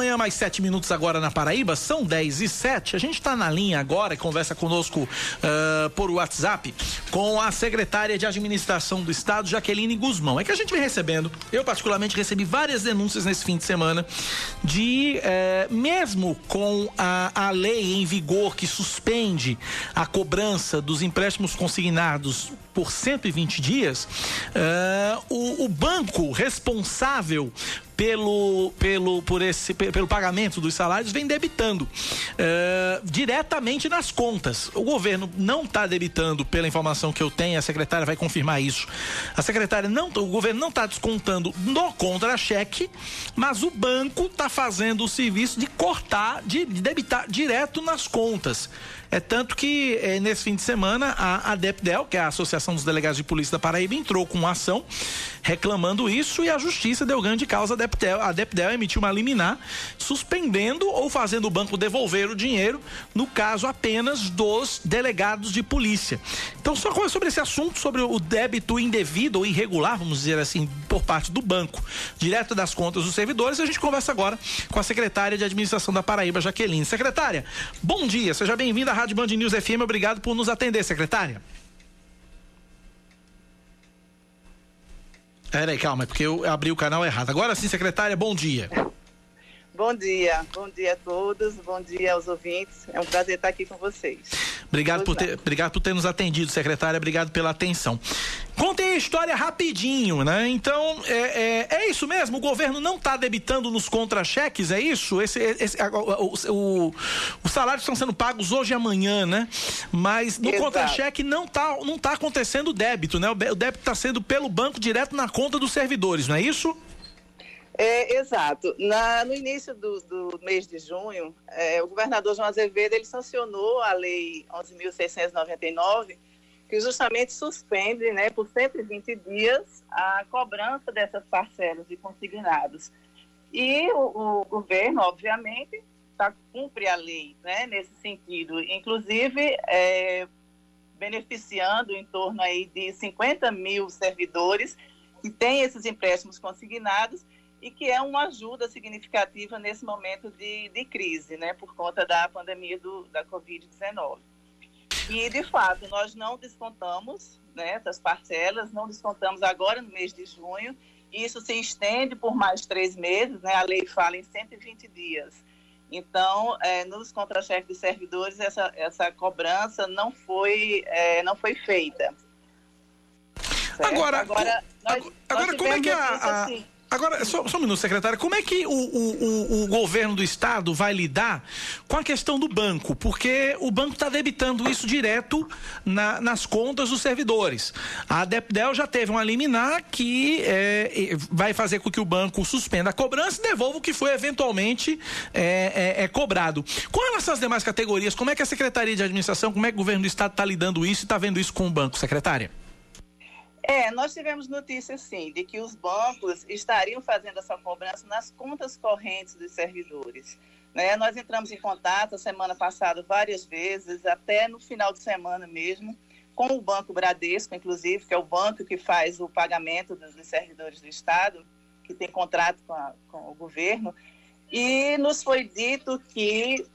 Manhã, mais 7 minutos agora na Paraíba, são 10 e 7. A gente está na linha agora e conversa conosco uh, por WhatsApp com a secretária de administração do Estado, Jaqueline Guzmão. É que a gente vem recebendo, eu particularmente recebi várias denúncias nesse fim de semana de, uh, mesmo com a, a lei em vigor que suspende a cobrança dos empréstimos consignados por 120 dias, uh, o, o banco responsável pelo, pelo, por esse, pelo pagamento dos salários vem debitando uh, diretamente nas contas. O governo não está debitando, pela informação que eu tenho, a secretária vai confirmar isso. A secretária não, o governo não está descontando no contra-cheque, mas o banco está fazendo o serviço de cortar, de, de debitar direto nas contas. É tanto que é, nesse fim de semana a ADEPDEL, que é a Associação dos Delegados de Polícia da Paraíba, entrou com uma ação reclamando isso e a justiça deu ganho de causa. A ADEPDEL, a ADEPDEL emitiu uma liminar suspendendo ou fazendo o banco devolver o dinheiro, no caso apenas dos delegados de polícia. Então, só sobre esse assunto, sobre o débito indevido ou irregular, vamos dizer assim, por parte do banco, direto das contas dos servidores, a gente conversa agora com a secretária de administração da Paraíba, Jaqueline. Secretária, bom dia, seja bem-vinda à Rádio Band News FM. Obrigado por nos atender, secretária. Peraí, calma, é porque eu abri o canal errado. Agora sim, secretária, bom dia. Bom dia, bom dia a todos, bom dia aos ouvintes. É um prazer estar aqui com vocês. Obrigado, por ter, obrigado por ter nos atendido, secretária. Obrigado pela atenção. Contem a história rapidinho, né? Então, é, é, é isso mesmo? O governo não está debitando nos contra-cheques, é isso? Esse, esse, o, o, os salários estão sendo pagos hoje e amanhã, né? Mas no contra-cheque não está não tá acontecendo débito, né? O débito está sendo pelo banco direto na conta dos servidores, não é isso? É, exato. Na, no início do, do, mês de junho, é, o governador João Azevedo ele sancionou a Lei 11.699, que justamente suspende né, por 120 dias a cobrança dessas parcelas de consignados. E o, o governo, obviamente, tá, cumpre a lei né, nesse sentido, inclusive é, beneficiando em torno aí de 50 mil servidores que têm esses empréstimos consignados e que é uma ajuda significativa nesse momento de, de crise, né, por conta da pandemia do, da Covid-19. E, de fato, nós não descontamos né, essas parcelas, não descontamos agora no mês de junho, isso se estende por mais três meses, né, a lei fala em 120 dias. Então, é, nos contra-chefes de servidores, essa, essa cobrança não foi, é, não foi feita. Certo? Agora, agora, nós, agora nós como é que a, a... Assim, Agora, só, só, um minuto, secretária. Como é que o, o, o, o, governo do estado vai lidar com a questão do banco? Porque o banco está debitando isso direto na, nas contas dos servidores. A Depdel já teve uma liminar que é, vai fazer com que o banco suspenda a cobrança e devolva o que foi eventualmente é, é, é cobrado. Com relação às demais categorias, como é que a Secretaria de Administração, como é que o governo do estado está lidando isso e está vendo isso com o banco, secretária? É, nós tivemos notícia, sim, de que os bancos estariam fazendo essa cobrança nas contas correntes dos servidores. Né? Nós entramos em contato a semana passada várias vezes, até no final de semana mesmo, com o Banco Bradesco, inclusive, que é o banco que faz o pagamento dos servidores do Estado, que tem contrato com, a, com o governo, e nos foi dito que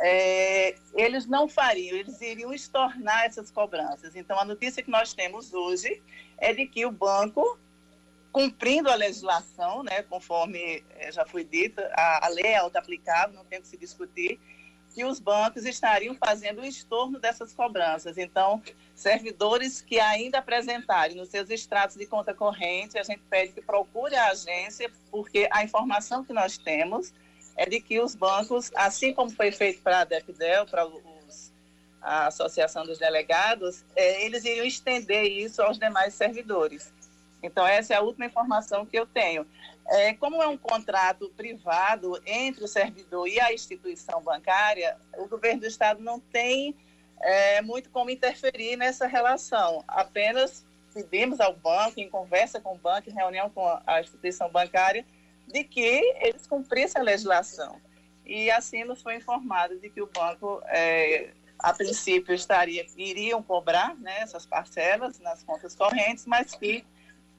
é, eles não fariam, eles iriam estornar essas cobranças. Então, a notícia que nós temos hoje é de que o banco, cumprindo a legislação, né, conforme é, já foi dito, a, a lei é auto-aplicável, não tem que se discutir, que os bancos estariam fazendo o estorno dessas cobranças. Então, servidores que ainda apresentarem nos seus extratos de conta corrente, a gente pede que procure a agência, porque a informação que nós temos é de que os bancos, assim como foi feito para a DEFDEL, para a Associação dos Delegados, é, eles iriam estender isso aos demais servidores. Então, essa é a última informação que eu tenho. É, como é um contrato privado entre o servidor e a instituição bancária, o governo do Estado não tem é, muito como interferir nessa relação. Apenas pedimos ao banco, em conversa com o banco, em reunião com a instituição bancária, de que eles cumprissem a legislação. E assim nos foi informado de que o banco, é, a princípio, estaria, iriam cobrar né, essas parcelas nas contas correntes, mas que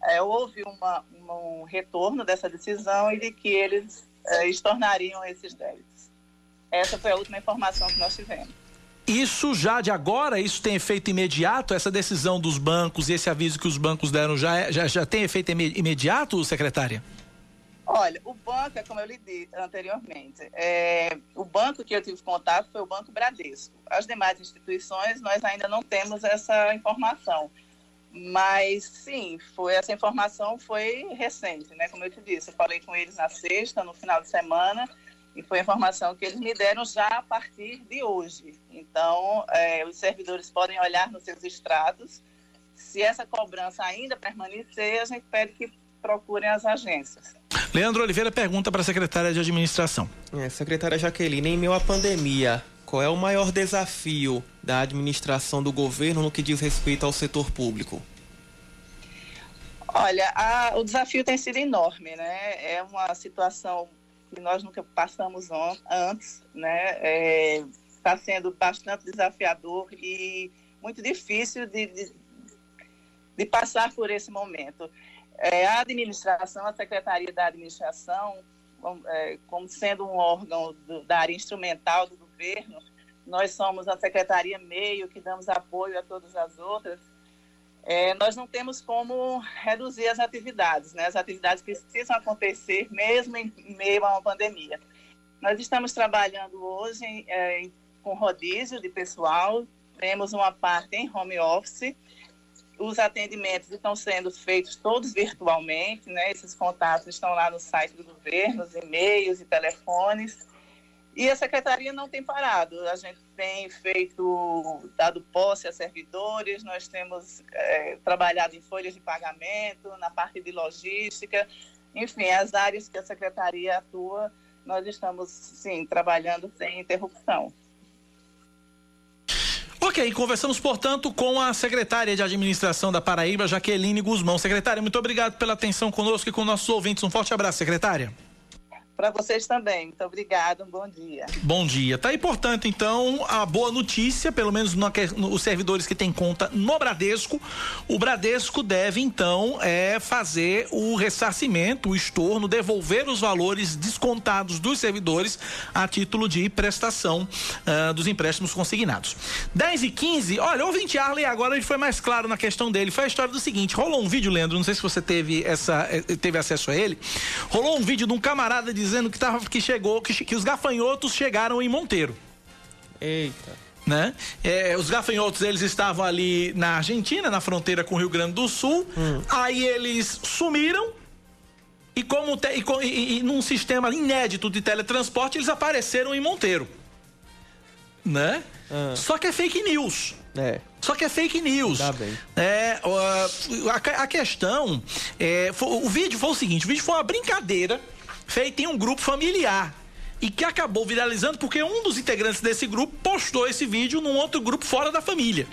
é, houve uma, um retorno dessa decisão e de que eles é, estornariam esses débitos. Essa foi a última informação que nós tivemos. Isso já de agora, isso tem efeito imediato? Essa decisão dos bancos e esse aviso que os bancos deram já, é, já, já tem efeito imediato, secretária? Olha, o banco, é como eu lhe disse anteriormente, é, o banco que eu tive contato foi o Banco Bradesco. As demais instituições, nós ainda não temos essa informação. Mas sim, foi essa informação foi recente, né? Como eu te disse, eu falei com eles na sexta, no final de semana, e foi a informação que eles me deram já a partir de hoje. Então, é, os servidores podem olhar nos seus extratos. Se essa cobrança ainda permanecer, a gente pede que procurem as agências. Leandro Oliveira pergunta para a secretária de administração. É, secretária Jaqueline, em meio à pandemia, qual é o maior desafio da administração do governo no que diz respeito ao setor público? Olha, a, o desafio tem sido enorme, né? É uma situação que nós nunca passamos on, antes, né? Está é, sendo bastante desafiador e muito difícil de, de, de passar por esse momento. É, a administração, a Secretaria da Administração, como, é, como sendo um órgão do, da área instrumental do governo, nós somos a Secretaria Meio, que damos apoio a todas as outras, é, nós não temos como reduzir as atividades, né? As atividades precisam acontecer mesmo em meio a uma pandemia. Nós estamos trabalhando hoje é, com rodízio de pessoal, temos uma parte em home office, os atendimentos estão sendo feitos todos virtualmente, né? Esses contatos estão lá no site do governo, os e-mails e telefones. E a secretaria não tem parado. A gente tem feito, dado posse a servidores, nós temos é, trabalhado em folhas de pagamento, na parte de logística, enfim, as áreas que a secretaria atua, nós estamos, sim, trabalhando sem interrupção. Ok, conversamos, portanto, com a secretária de administração da Paraíba, Jaqueline Guzmão. Secretária, muito obrigado pela atenção conosco e com nossos ouvintes. Um forte abraço, secretária. Para vocês também. Muito obrigada. Um bom dia. Bom dia. Tá aí, portanto, então, a boa notícia, pelo menos no, no, os servidores que têm conta no Bradesco, o Bradesco deve, então, é, fazer o ressarcimento, o estorno, devolver os valores descontados dos servidores a título de prestação uh, dos empréstimos consignados. 10 e 15, olha, o ouvinte Arley agora ele foi mais claro na questão dele. Foi a história do seguinte: rolou um vídeo, Leandro, não sei se você teve, essa, eh, teve acesso a ele. Rolou um vídeo de um camarada dizendo dizendo que, tava, que chegou, que, que os gafanhotos chegaram em Monteiro. Eita. Né? É, os gafanhotos eles estavam ali na Argentina, na fronteira com o Rio Grande do Sul. Hum. Aí eles sumiram e como te, e, e, e, num sistema inédito de teletransporte eles apareceram em Monteiro, né? Ah. Só que é fake news. É. Só que é fake news. Tá bem. É, a, a questão, é, foi, o vídeo foi o seguinte: o vídeo foi uma brincadeira feita em um grupo familiar e que acabou viralizando porque um dos integrantes desse grupo postou esse vídeo num outro grupo fora da família.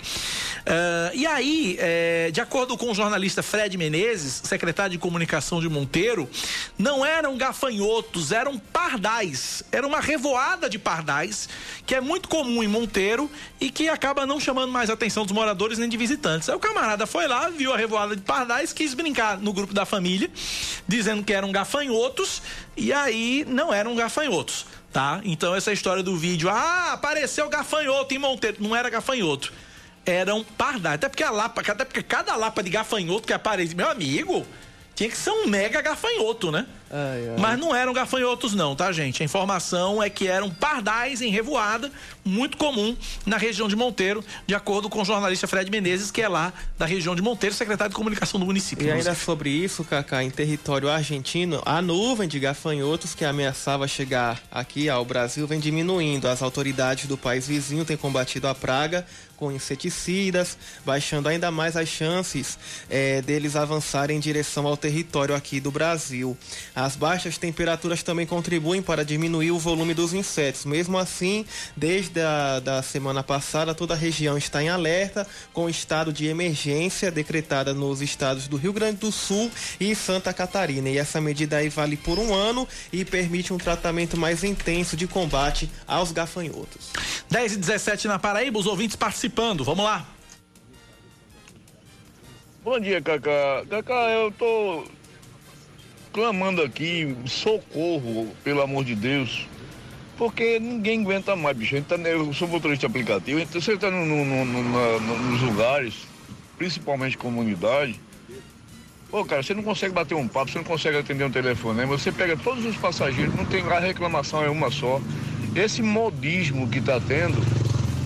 Uh, e aí, é, de acordo com o jornalista Fred Menezes, secretário de comunicação de Monteiro, não eram gafanhotos, eram pardais. Era uma revoada de pardais, que é muito comum em Monteiro e que acaba não chamando mais a atenção dos moradores nem de visitantes. Aí o camarada foi lá, viu a revoada de pardais, quis brincar no grupo da família, dizendo que eram gafanhotos, e aí não eram gafanhotos. Tá? Então essa história do vídeo, ah, apareceu gafanhoto em Monteiro, não era gafanhoto eram pardais. Até porque a lapa, até porque cada lapa de gafanhoto que aparece, meu amigo, tinha que ser um mega gafanhoto, né? Ai, ai. Mas não eram gafanhotos, não, tá, gente? A informação é que eram pardais em revoada, muito comum na região de Monteiro, de acordo com o jornalista Fred Menezes, que é lá da região de Monteiro, secretário de comunicação do município. E ainda sobre isso, Cacá, em território argentino, a nuvem de gafanhotos que ameaçava chegar aqui ao Brasil vem diminuindo. As autoridades do país vizinho têm combatido a praga com inseticidas, baixando ainda mais as chances é, deles avançarem em direção ao território aqui do Brasil. As baixas temperaturas também contribuem para diminuir o volume dos insetos. Mesmo assim, desde a da semana passada, toda a região está em alerta com estado de emergência decretada nos estados do Rio Grande do Sul e Santa Catarina. E essa medida aí vale por um ano e permite um tratamento mais intenso de combate aos gafanhotos. 10 e 17 na Paraíba, os ouvintes participando. Vamos lá. Bom dia, Cacá. Cacá, eu tô clamando aqui, socorro, pelo amor de Deus. Porque ninguém aguenta mais, bicho. Tá, eu sou motorista aplicativo, então você está no, no, no, nos lugares, principalmente comunidade. Pô, cara, você não consegue bater um papo, você não consegue atender um telefone, né? Você pega todos os passageiros, não tem a reclamação, é uma só. Esse modismo que tá tendo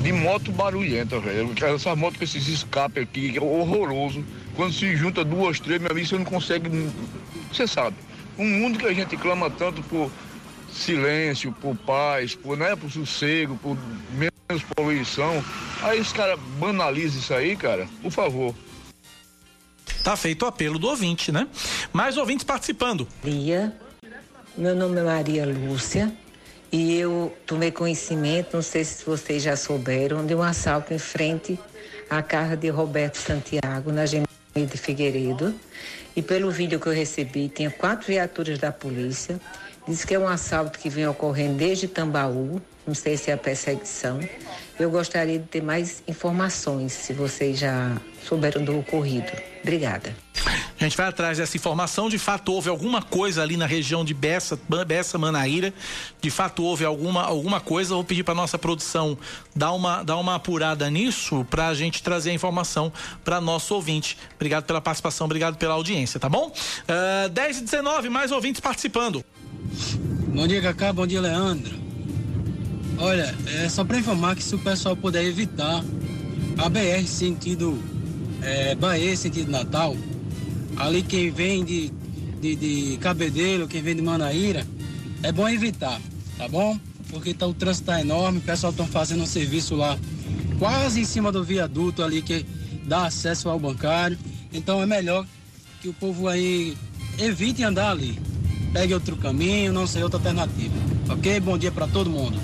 de moto barulhenta, velho. Essas motos com esses escapes aqui, horroroso Quando se junta duas, três, meu amigo, você não consegue. Você sabe. Um mundo que a gente clama tanto por silêncio, por paz, por, né, por sossego, por menos poluição. Aí os caras banalizam isso aí, cara. Por favor. Tá feito o apelo do ouvinte, né? Mais ouvintes participando. Dia, meu nome é Maria Lúcia e eu tomei conhecimento, não sei se vocês já souberam, de um assalto em frente à casa de Roberto Santiago, na Gemini de Figueiredo. E pelo vídeo que eu recebi, tinha quatro viaturas da polícia. Diz que é um assalto que vem ocorrendo desde Tambaú, não sei se é a perseguição. Eu gostaria de ter mais informações, se vocês já souberam do ocorrido. Obrigada. A gente vai atrás dessa informação. De fato, houve alguma coisa ali na região de Bessa, Bessa Manaíra. De fato, houve alguma, alguma coisa. Vou pedir para nossa produção dar uma, dar uma apurada nisso para a gente trazer a informação para nosso ouvinte. Obrigado pela participação, obrigado pela audiência, tá bom? Uh, 10 e 19, mais ouvintes participando. Bom dia, Cacá. Bom dia, Leandro. Olha, é só para informar que se o pessoal puder evitar a BR sentido é, Bahia, sentido Natal, ali quem vem de, de, de Cabedelo, quem vem de Manaíra, é bom evitar, tá bom? Porque tá, o trânsito tá enorme, o pessoal estão fazendo um serviço lá quase em cima do viaduto ali que dá acesso ao bancário. Então é melhor que o povo aí evite andar ali. Pegue outro caminho, não sei outra alternativa. Ok? Bom dia para todo mundo.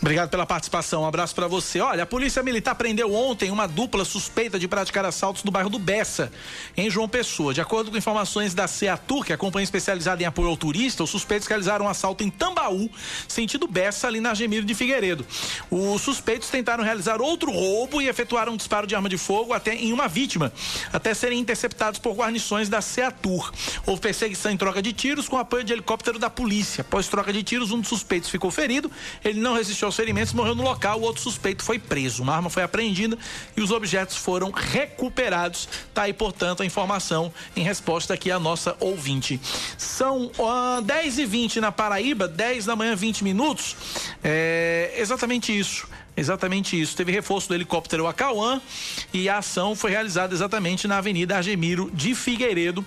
Obrigado pela participação. Um abraço para você. Olha, a Polícia Militar prendeu ontem uma dupla suspeita de praticar assaltos no bairro do Bessa, em João Pessoa. De acordo com informações da CEATUR, que é a companhia especializada em apoio ao turista, os suspeitos realizaram um assalto em Tambaú, sentido Bessa, ali na Gemiro de Figueiredo. Os suspeitos tentaram realizar outro roubo e efetuaram um disparo de arma de fogo até em uma vítima, até serem interceptados por guarnições da CEATUR. Houve perseguição em troca de tiros com apoio de helicóptero da polícia. Após troca de tiros, um dos suspeitos ficou ferido. Ele não resistiu aos ferimentos, morreu no local. O outro suspeito foi preso. Uma arma foi apreendida e os objetos foram recuperados. Tá aí, portanto, a informação em resposta aqui à nossa ouvinte. São uh, 10 e 20 na Paraíba, 10 da manhã, 20 minutos. É exatamente isso. Exatamente isso. Teve reforço do helicóptero Acauã e a ação foi realizada exatamente na Avenida Argemiro de Figueiredo,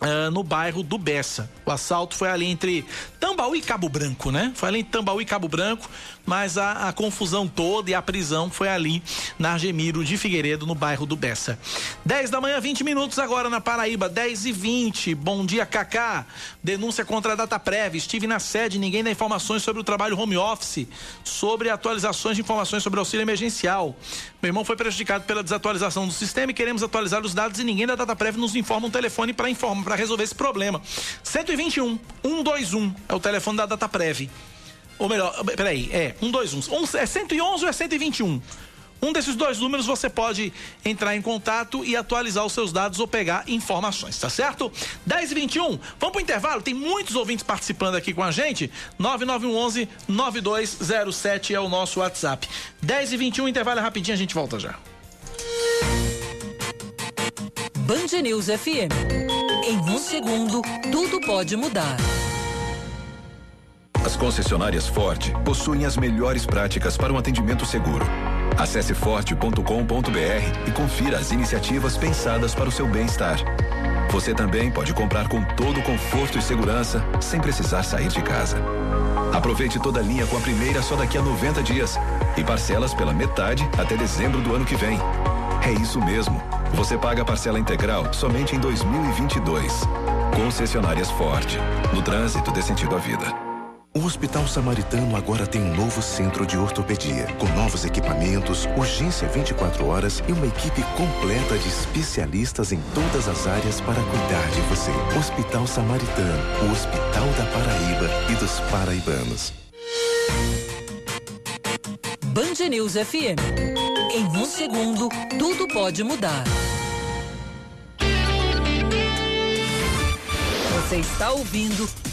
Uh, no bairro do Bessa. O assalto foi ali entre Tambaú e Cabo Branco, né? Foi ali em Tambaú e Cabo Branco, mas a, a, confusão toda e a prisão foi ali na Argemiro de Figueiredo, no bairro do Bessa. 10 da manhã, 20 minutos agora na Paraíba, 10 e 20. Bom dia, Cacá. Denúncia contra a data prévia. Estive na sede, ninguém dá informações sobre o trabalho home office, sobre atualizações de informações sobre auxílio emergencial. Meu irmão foi prejudicado pela desatualização do sistema e queremos atualizar os dados e ninguém da data prévia nos informa um telefone para informar para resolver esse problema. 121 121 é o telefone da DataPrev. Ou melhor, peraí, é 121. É 111 ou é 121? Um desses dois números você pode entrar em contato e atualizar os seus dados ou pegar informações, tá certo? 10 e 21, vamos pro intervalo? Tem muitos ouvintes participando aqui com a gente. 9911 9207 é o nosso WhatsApp. 10 e 21, intervalo é rapidinho, a gente volta já. Band News FM. Em um segundo, tudo pode mudar. As concessionárias Ford possuem as melhores práticas para um atendimento seguro. Acesse forte.com.br e confira as iniciativas pensadas para o seu bem-estar. Você também pode comprar com todo conforto e segurança, sem precisar sair de casa. Aproveite toda a linha com a primeira só daqui a 90 dias e parcelas pela metade até dezembro do ano que vem. É isso mesmo. Você paga a parcela integral somente em 2022. Concessionárias Ford. No trânsito dê sentido à vida. O Hospital Samaritano agora tem um novo centro de ortopedia, com novos equipamentos, urgência 24 horas e uma equipe completa de especialistas em todas as áreas para cuidar de você. Hospital Samaritano, o Hospital da Paraíba e dos paraibanos. Band News FM. Em um segundo, tudo pode mudar. Você está ouvindo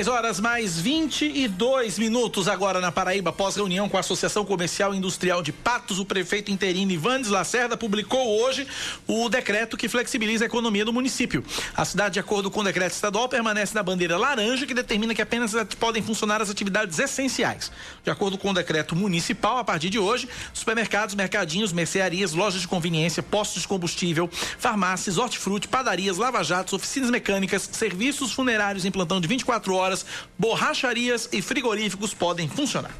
10 horas mais 22 minutos agora na Paraíba, após reunião com a Associação Comercial e Industrial de Patos, o prefeito interino Ivandes Lacerda publicou hoje o decreto que flexibiliza a economia do município. A cidade, de acordo com o decreto estadual, permanece na bandeira laranja, que determina que apenas podem funcionar as atividades essenciais. De acordo com o decreto municipal, a partir de hoje, supermercados, mercadinhos, mercearias, lojas de conveniência, postos de combustível, farmácias, hortifruti, padarias, lava-jatos, oficinas mecânicas, serviços funerários em plantão de 24 horas, borracharias e frigoríficos podem funcionar.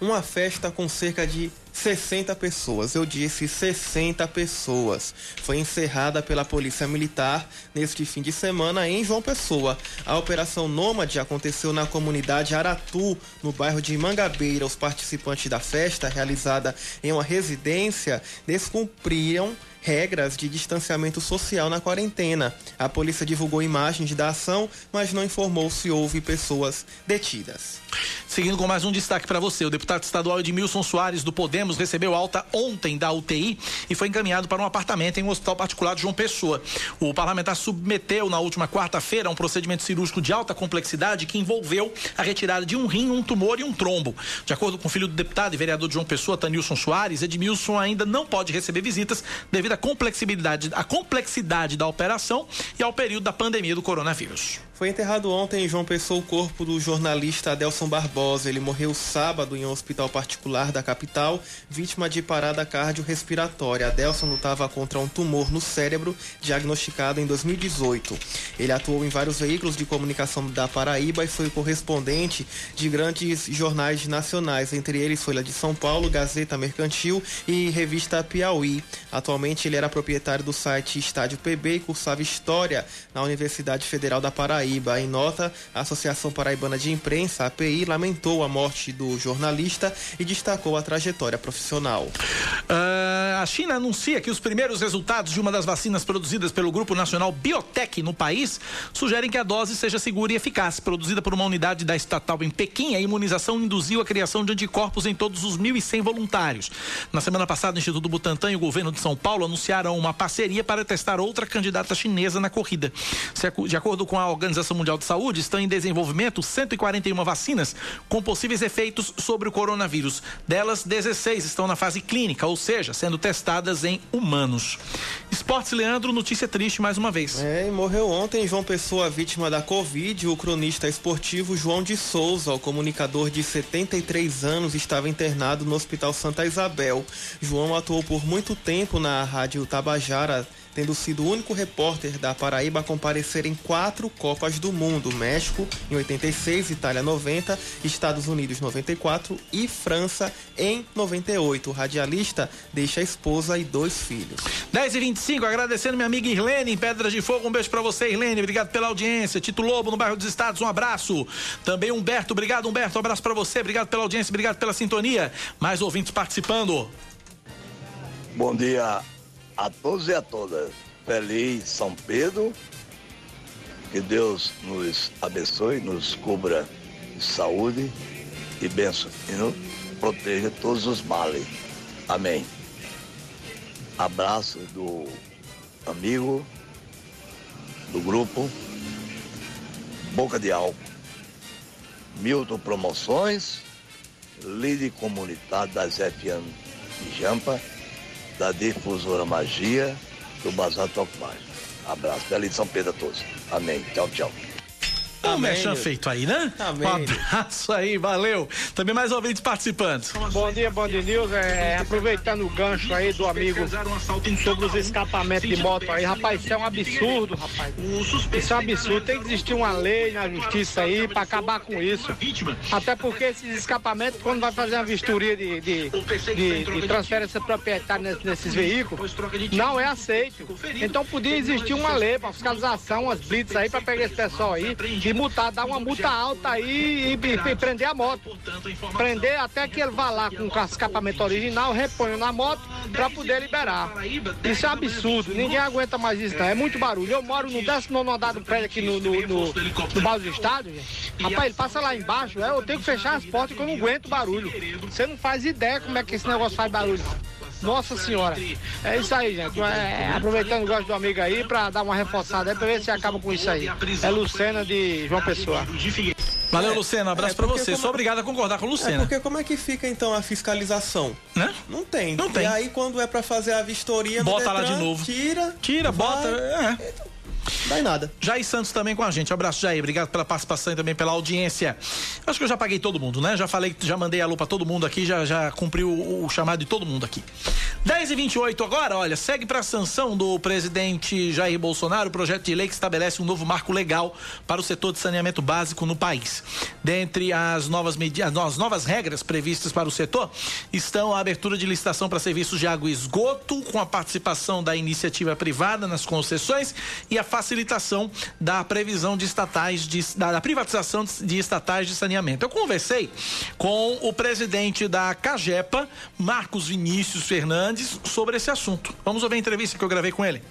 Uma festa com cerca de 60 pessoas, eu disse 60 pessoas, foi encerrada pela Polícia Militar neste fim de semana em João Pessoa. A Operação Nômade aconteceu na comunidade Aratu, no bairro de Mangabeira. Os participantes da festa, realizada em uma residência, descumpriram regras de distanciamento social na quarentena. A polícia divulgou imagens da ação, mas não informou se houve pessoas detidas. Seguindo com mais um destaque para você, o deputado estadual Edmilson Soares do Podemos recebeu alta ontem da UTI e foi encaminhado para um apartamento em um hospital particular de João Pessoa. O parlamentar submeteu na última quarta-feira um procedimento cirúrgico de alta complexidade que envolveu a retirada de um rim, um tumor e um trombo. De acordo com o filho do deputado e vereador de João Pessoa, Tanilson Soares, Edmilson ainda não pode receber visitas devido à à complexidade da operação e ao período da pandemia do coronavírus. Foi enterrado ontem em João Pessoa o corpo do jornalista Adelson Barbosa. Ele morreu sábado em um hospital particular da capital, vítima de parada cardiorrespiratória. Adelson lutava contra um tumor no cérebro, diagnosticado em 2018. Ele atuou em vários veículos de comunicação da Paraíba e foi correspondente de grandes jornais nacionais, entre eles Folha de São Paulo, Gazeta Mercantil e Revista Piauí. Atualmente ele era proprietário do site Estádio PB e cursava História na Universidade Federal da Paraíba. Paraíba. Em nota, a Associação Paraibana de Imprensa, API, lamentou a morte do jornalista e destacou a trajetória profissional. Uh, a China anuncia que os primeiros resultados de uma das vacinas produzidas pelo Grupo Nacional Biotech no país sugerem que a dose seja segura e eficaz. Produzida por uma unidade da estatal em Pequim, a imunização induziu a criação de anticorpos em todos os 1.100 voluntários. Na semana passada, o Instituto Butantan e o governo de São Paulo anunciaram uma parceria para testar outra candidata chinesa na corrida. De acordo com a organização Organização Mundial de Saúde, estão em desenvolvimento 141 vacinas com possíveis efeitos sobre o coronavírus. Delas, 16 estão na fase clínica, ou seja, sendo testadas em humanos. Esportes Leandro, notícia triste mais uma vez. É, morreu ontem João Pessoa, vítima da Covid. O cronista esportivo João de Souza, o comunicador de 73 anos, estava internado no Hospital Santa Isabel. João atuou por muito tempo na Rádio Tabajara tendo sido o único repórter da Paraíba a comparecer em quatro Copas do Mundo: México em 86, Itália 90, Estados Unidos 94 e França em 98. O radialista deixa a esposa e dois filhos. 10 e 25 agradecendo minha amiga Irlene em Pedras de Fogo. Um beijo para você, Irlene. Obrigado pela audiência. Tito Lobo no bairro dos Estados, um abraço. Também Humberto, obrigado, Humberto. Um abraço para você. Obrigado pela audiência, obrigado pela sintonia. Mais ouvintes participando. Bom dia a todos e a todas. Feliz São Pedro. Que Deus nos abençoe, nos cubra de saúde e bênção e nos proteja todos os males. Amém. Abraço do amigo do grupo Boca de Álcool. Milton Promoções, líder comunitário das FM de Jampa da difusora Magia do Bazar Toque Mais. Abraço. Feliz São Pedro a todos. Amém. Tchau, tchau. Um mexão feito aí, né? Amém. Um abraço aí, valeu. Também mais ouvintes participando. Bom dia, Band News. É, aproveitando o gancho aí do amigo sobre os escapamentos de moto aí, rapaz, isso é um absurdo, rapaz. Isso é um absurdo. Tem que existir uma lei na justiça aí pra acabar com isso. Até porque esses escapamentos, quando vai fazer uma vistoria de, de, de, de transferência proprietária nesses veículos, não é aceito. Então podia existir uma lei pra fiscalização, umas blitz aí pra pegar esse pessoal aí e multar, dar uma multa alta aí e, e, e, prender a moto. Prender até que ele vá lá com o escapamento original, reponha na moto para poder liberar. Isso é absurdo, ninguém aguenta mais isso não, é muito barulho. Eu moro no 19 andar do prédio aqui no, no, no, no Bairro do Estado. Rapaz, ele passa lá embaixo, é, eu tenho que fechar as portas porque eu não aguento barulho. Você não faz ideia como é que esse negócio faz barulho. Nossa senhora. É isso aí, gente. É, aproveitando o gosto do amigo aí pra dar uma reforçada aí pra ver se acaba com isso aí. É Lucena de João Pessoa. Valeu, Lucena. Abraço É, pra porque você. como- Sou obrigado a concordar com o É Lucena. porque como é que fica então a fiscalização? Né? Não tem. Não tem. E aí quando é pra fazer a vistoria no Bota lá Detran, de novo. Tira. Tira, vai, bota. É. Dá em nada. Jair Santos também com a gente. Abraço, Jair. Obrigado pela participação e também pela audiência. Acho que eu já paguei todo mundo, né? Já falei, já mandei a lupa todo mundo aqui, já, já cumpri o, o chamado de todo mundo aqui. 10 e 28 agora, olha, segue para a sanção do presidente Jair Bolsonaro o projeto de lei que estabelece um novo marco legal para o setor de saneamento básico no país. Dentre as novas medidas, as novas regras previstas para o setor estão a abertura de licitação para serviços de água e esgoto, com a participação da iniciativa privada nas concessões e a facilitação da previsão de estatais de, da, da privatização de, estatais de saneamento. Eu conversei com o presidente da Cagepa, Marcos Vinícius Fernandes, sobre esse assunto. Vamos ouvir a entrevista que eu gravei com ele.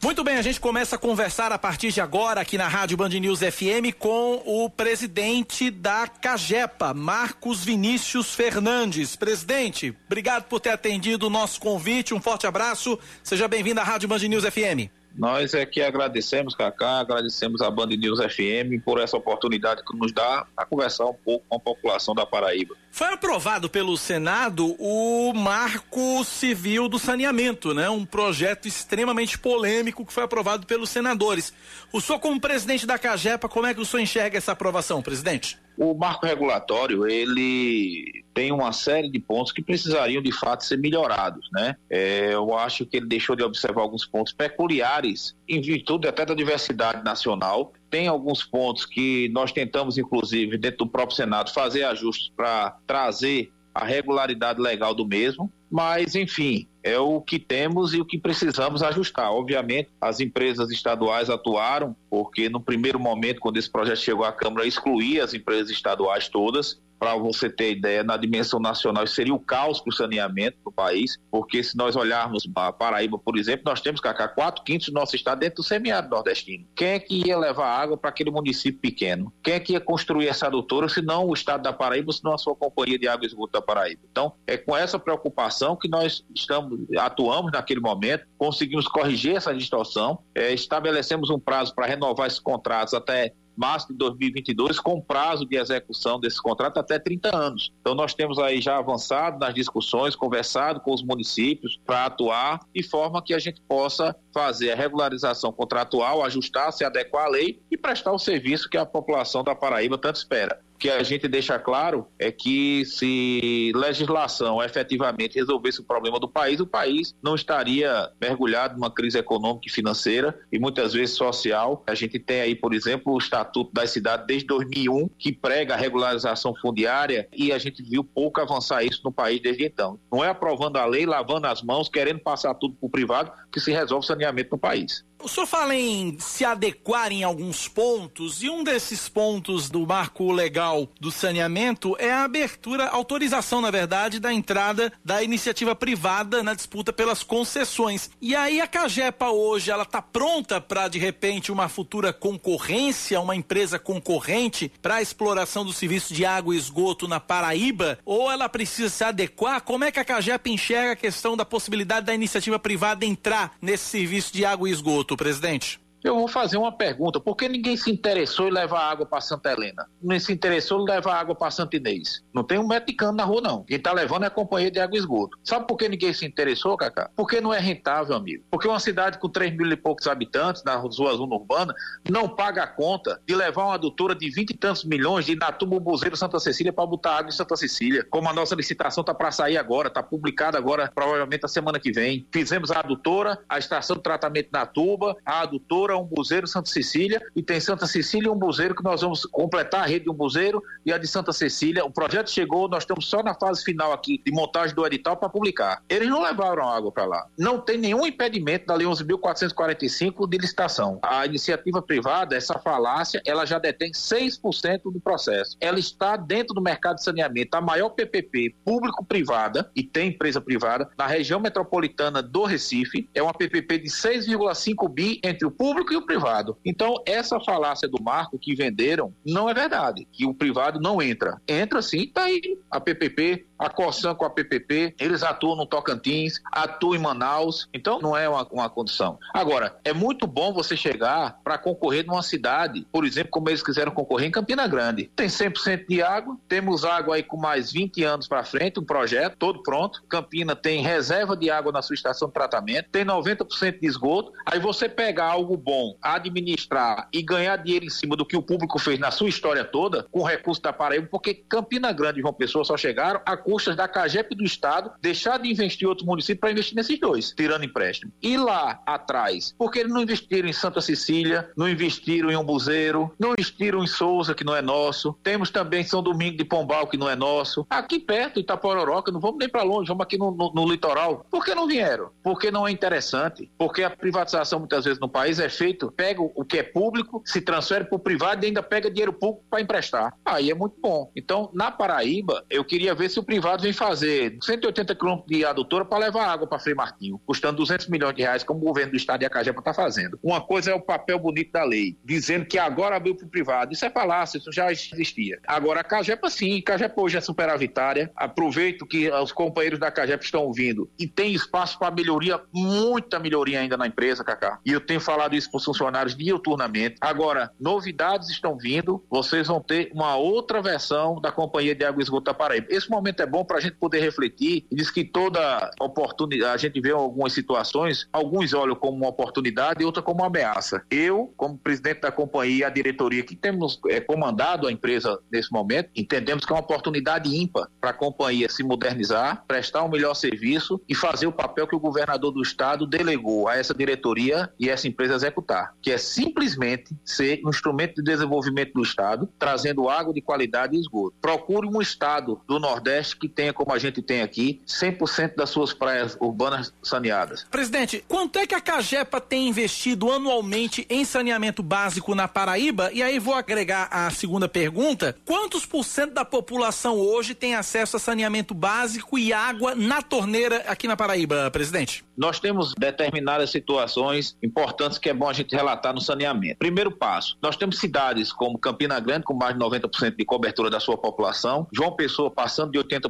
Muito bem, a gente começa a conversar a partir de agora aqui na Rádio Band News FM com o presidente da Cagepa, Marcos Vinícius Fernandes. Presidente, obrigado por ter atendido o nosso convite. Um forte abraço. Seja bem-vindo à Rádio Band News FM. Nós é que agradecemos, Cacá, agradecemos a Band News FM por essa oportunidade que nos dá a conversar um pouco com a população da Paraíba. Foi aprovado pelo Senado o Marco Civil do Saneamento, né? Um projeto extremamente polêmico que foi aprovado pelos senadores. O senhor, como presidente da Cagepa, como é que o senhor enxerga essa aprovação, presidente? O marco regulatório, ele tem uma série de pontos que precisariam de fato ser melhorados, né? É, eu acho que ele deixou de observar alguns pontos peculiares em virtude até da diversidade nacional. Tem alguns pontos que nós tentamos, inclusive, dentro do próprio Senado, fazer ajustes para trazer a regularidade legal do mesmo, mas enfim, é o que temos e o que precisamos ajustar. Obviamente, as empresas estaduais atuaram, porque no primeiro momento, quando esse projeto chegou à Câmara, excluía as empresas estaduais todas. Para você ter ideia, na dimensão nacional, seria o caos para o saneamento do país, porque se nós olharmos a Paraíba, por exemplo, nós temos, Cacá, quatro quintos do nosso estado dentro do semiárido nordestino. Quem é que ia levar água para aquele município pequeno? Quem é que ia construir essa adutora, se não o estado da Paraíba, se não a sua companhia de água e esgoto da Paraíba? Então, é com essa preocupação que nós estamos, atuamos naquele momento, conseguimos corrigir essa distorção, é, estabelecemos um prazo para renovar esses contratos até março de 2022, com prazo de execução desse contrato até 30 anos. Então, nós temos aí já avançado nas discussões, conversado com os municípios para atuar de forma que a gente possa fazer a regularização contratual, ajustar, se adequar à lei e prestar o serviço que a população da Paraíba tanto espera. Que a gente deixa claro é que se legislação efetivamente resolvesse o problema do país, o país não estaria mergulhado numa crise econômica e financeira e muitas vezes social. A gente tem aí, por exemplo, o Estatuto das Cidades desde 2001, que prega a regularização fundiária e a gente viu pouco avançar isso no país desde então. Não é aprovando a lei, lavando as mãos, querendo passar tudo para o privado que se resolve o saneamento no país. O senhor fala em se adequar em alguns pontos, e um desses pontos do marco legal do saneamento é a abertura, autorização, na verdade, da entrada da iniciativa privada na disputa pelas concessões. E aí a Cagepa hoje, ela está pronta para, de repente, uma futura concorrência, uma empresa concorrente para a exploração do serviço de água e esgoto na Paraíba? Ou ela precisa se adequar? Como é que a Cagepa enxerga a questão da possibilidade da iniciativa privada entrar nesse serviço de água e esgoto? Presidente? Eu vou fazer uma pergunta. Por que ninguém se interessou em levar água para Santa Helena? Não se interessou em levar água para Santa Inês? Não tem um metro de cano na rua, não. Quem está levando é a companhia de água e esgoto. Sabe por que ninguém se interessou, Cacá? Porque não é rentável, amigo. Porque uma cidade com 3 mil e poucos habitantes, na sua zona urbana, não paga a conta de levar uma adutora de 20 e tantos milhões de Inatuba, Buzeiro, Santa Cecília para botar água em Santa Cecília. Como a nossa licitação está para sair agora, está publicada agora, provavelmente a semana que vem. Fizemos a adutora, a estação de tratamento na tuba, a adutora, um buzeiro, Santa Cecília, e tem Santa Cecília e um buzeiro que nós vamos completar a rede de um buzeiro e a de Santa Cecília. O projeto chegou, nós estamos só na fase final aqui de montagem do edital para publicar. Eles não levaram água para lá. Não tem nenhum impedimento da Lei 11.445 de licitação. A iniciativa privada, essa falácia, ela já detém 6% do processo. Ela está dentro do mercado de saneamento, a maior PPP público-privada, e tem empresa privada, na região metropolitana do Recife, é uma PPP de 6,5 bi entre o público e o privado. Então, essa falácia do marco que venderam não é verdade, que o privado não entra. Entra sim, tá aí a PPP a Corsan com a PPP, eles atuam no Tocantins, atuam em Manaus, então não é uma, uma condição. Agora, é muito bom você chegar para concorrer numa cidade, por exemplo, como eles quiseram concorrer em Campina Grande. Tem 100% de água, temos água aí com mais 20 anos para frente, um projeto todo pronto. Campina tem reserva de água na sua estação de tratamento, tem 90% de esgoto. Aí você pegar algo bom, administrar e ganhar dinheiro em cima do que o público fez na sua história toda, com recurso da Paraíba, porque Campina Grande e João Pessoa só chegaram a custas da CAGEP do Estado deixar de investir em outros municípios para investir nesses dois, tirando empréstimo. E lá atrás, porque eles não investiram em Santa Cecília, não investiram em Umbuzeiro, não investiram em Souza, que não é nosso. Temos também São Domingo de Pombal, que não é nosso. Aqui perto, Itapororoca, não vamos nem para longe, vamos aqui no, no, no litoral. Por que não vieram? Porque não é interessante. Porque a privatização muitas vezes no país é feito, pega o que é público, se transfere para o privado e ainda pega dinheiro público para emprestar. Aí é muito bom. Então, na Paraíba, eu queria ver se o privado vem fazer 180 quilômetros de adutora para levar água para Frei Martinho, custando 200 milhões de reais, como o governo do estado de Acajepa está fazendo. Uma coisa é o papel bonito da lei, dizendo que agora abriu para o privado. Isso é falácia, isso já existia. Agora, a Cajepa sim, a Cajepa hoje é superavitária. Aproveito que os companheiros da Cajepa estão ouvindo e tem espaço para melhoria, muita melhoria ainda na empresa, Cacá. E eu tenho falado isso para os funcionários diuturnamente. Agora, novidades estão vindo, vocês vão ter uma outra versão da Companhia de Água e Esgoto da Paraíba. Esse momento é bom para a gente poder refletir. Diz que toda oportunidade, a gente vê algumas situações, alguns olham como uma oportunidade e outra como uma ameaça. Eu, como presidente da companhia a diretoria que temos é, comandado a empresa nesse momento, entendemos que é uma oportunidade ímpar para a companhia se modernizar, prestar um melhor serviço e fazer o papel que o governador do estado delegou a essa diretoria e essa empresa executar, que é simplesmente ser um instrumento de desenvolvimento do estado, trazendo água de qualidade e esgoto. Procure um estado do Nordeste que tenha, como a gente tem aqui, 100% das suas praias urbanas saneadas. Presidente, quanto é que a Cagepa tem investido anualmente em saneamento básico na Paraíba? E aí vou agregar a segunda pergunta: quantos por cento da população hoje tem acesso a saneamento básico e água na torneira aqui na Paraíba, presidente? Nós temos determinadas situações importantes que é bom a gente relatar no saneamento. Primeiro passo, nós temos cidades como Campina Grande com mais de 90% de cobertura da sua população, João Pessoa passando de 80%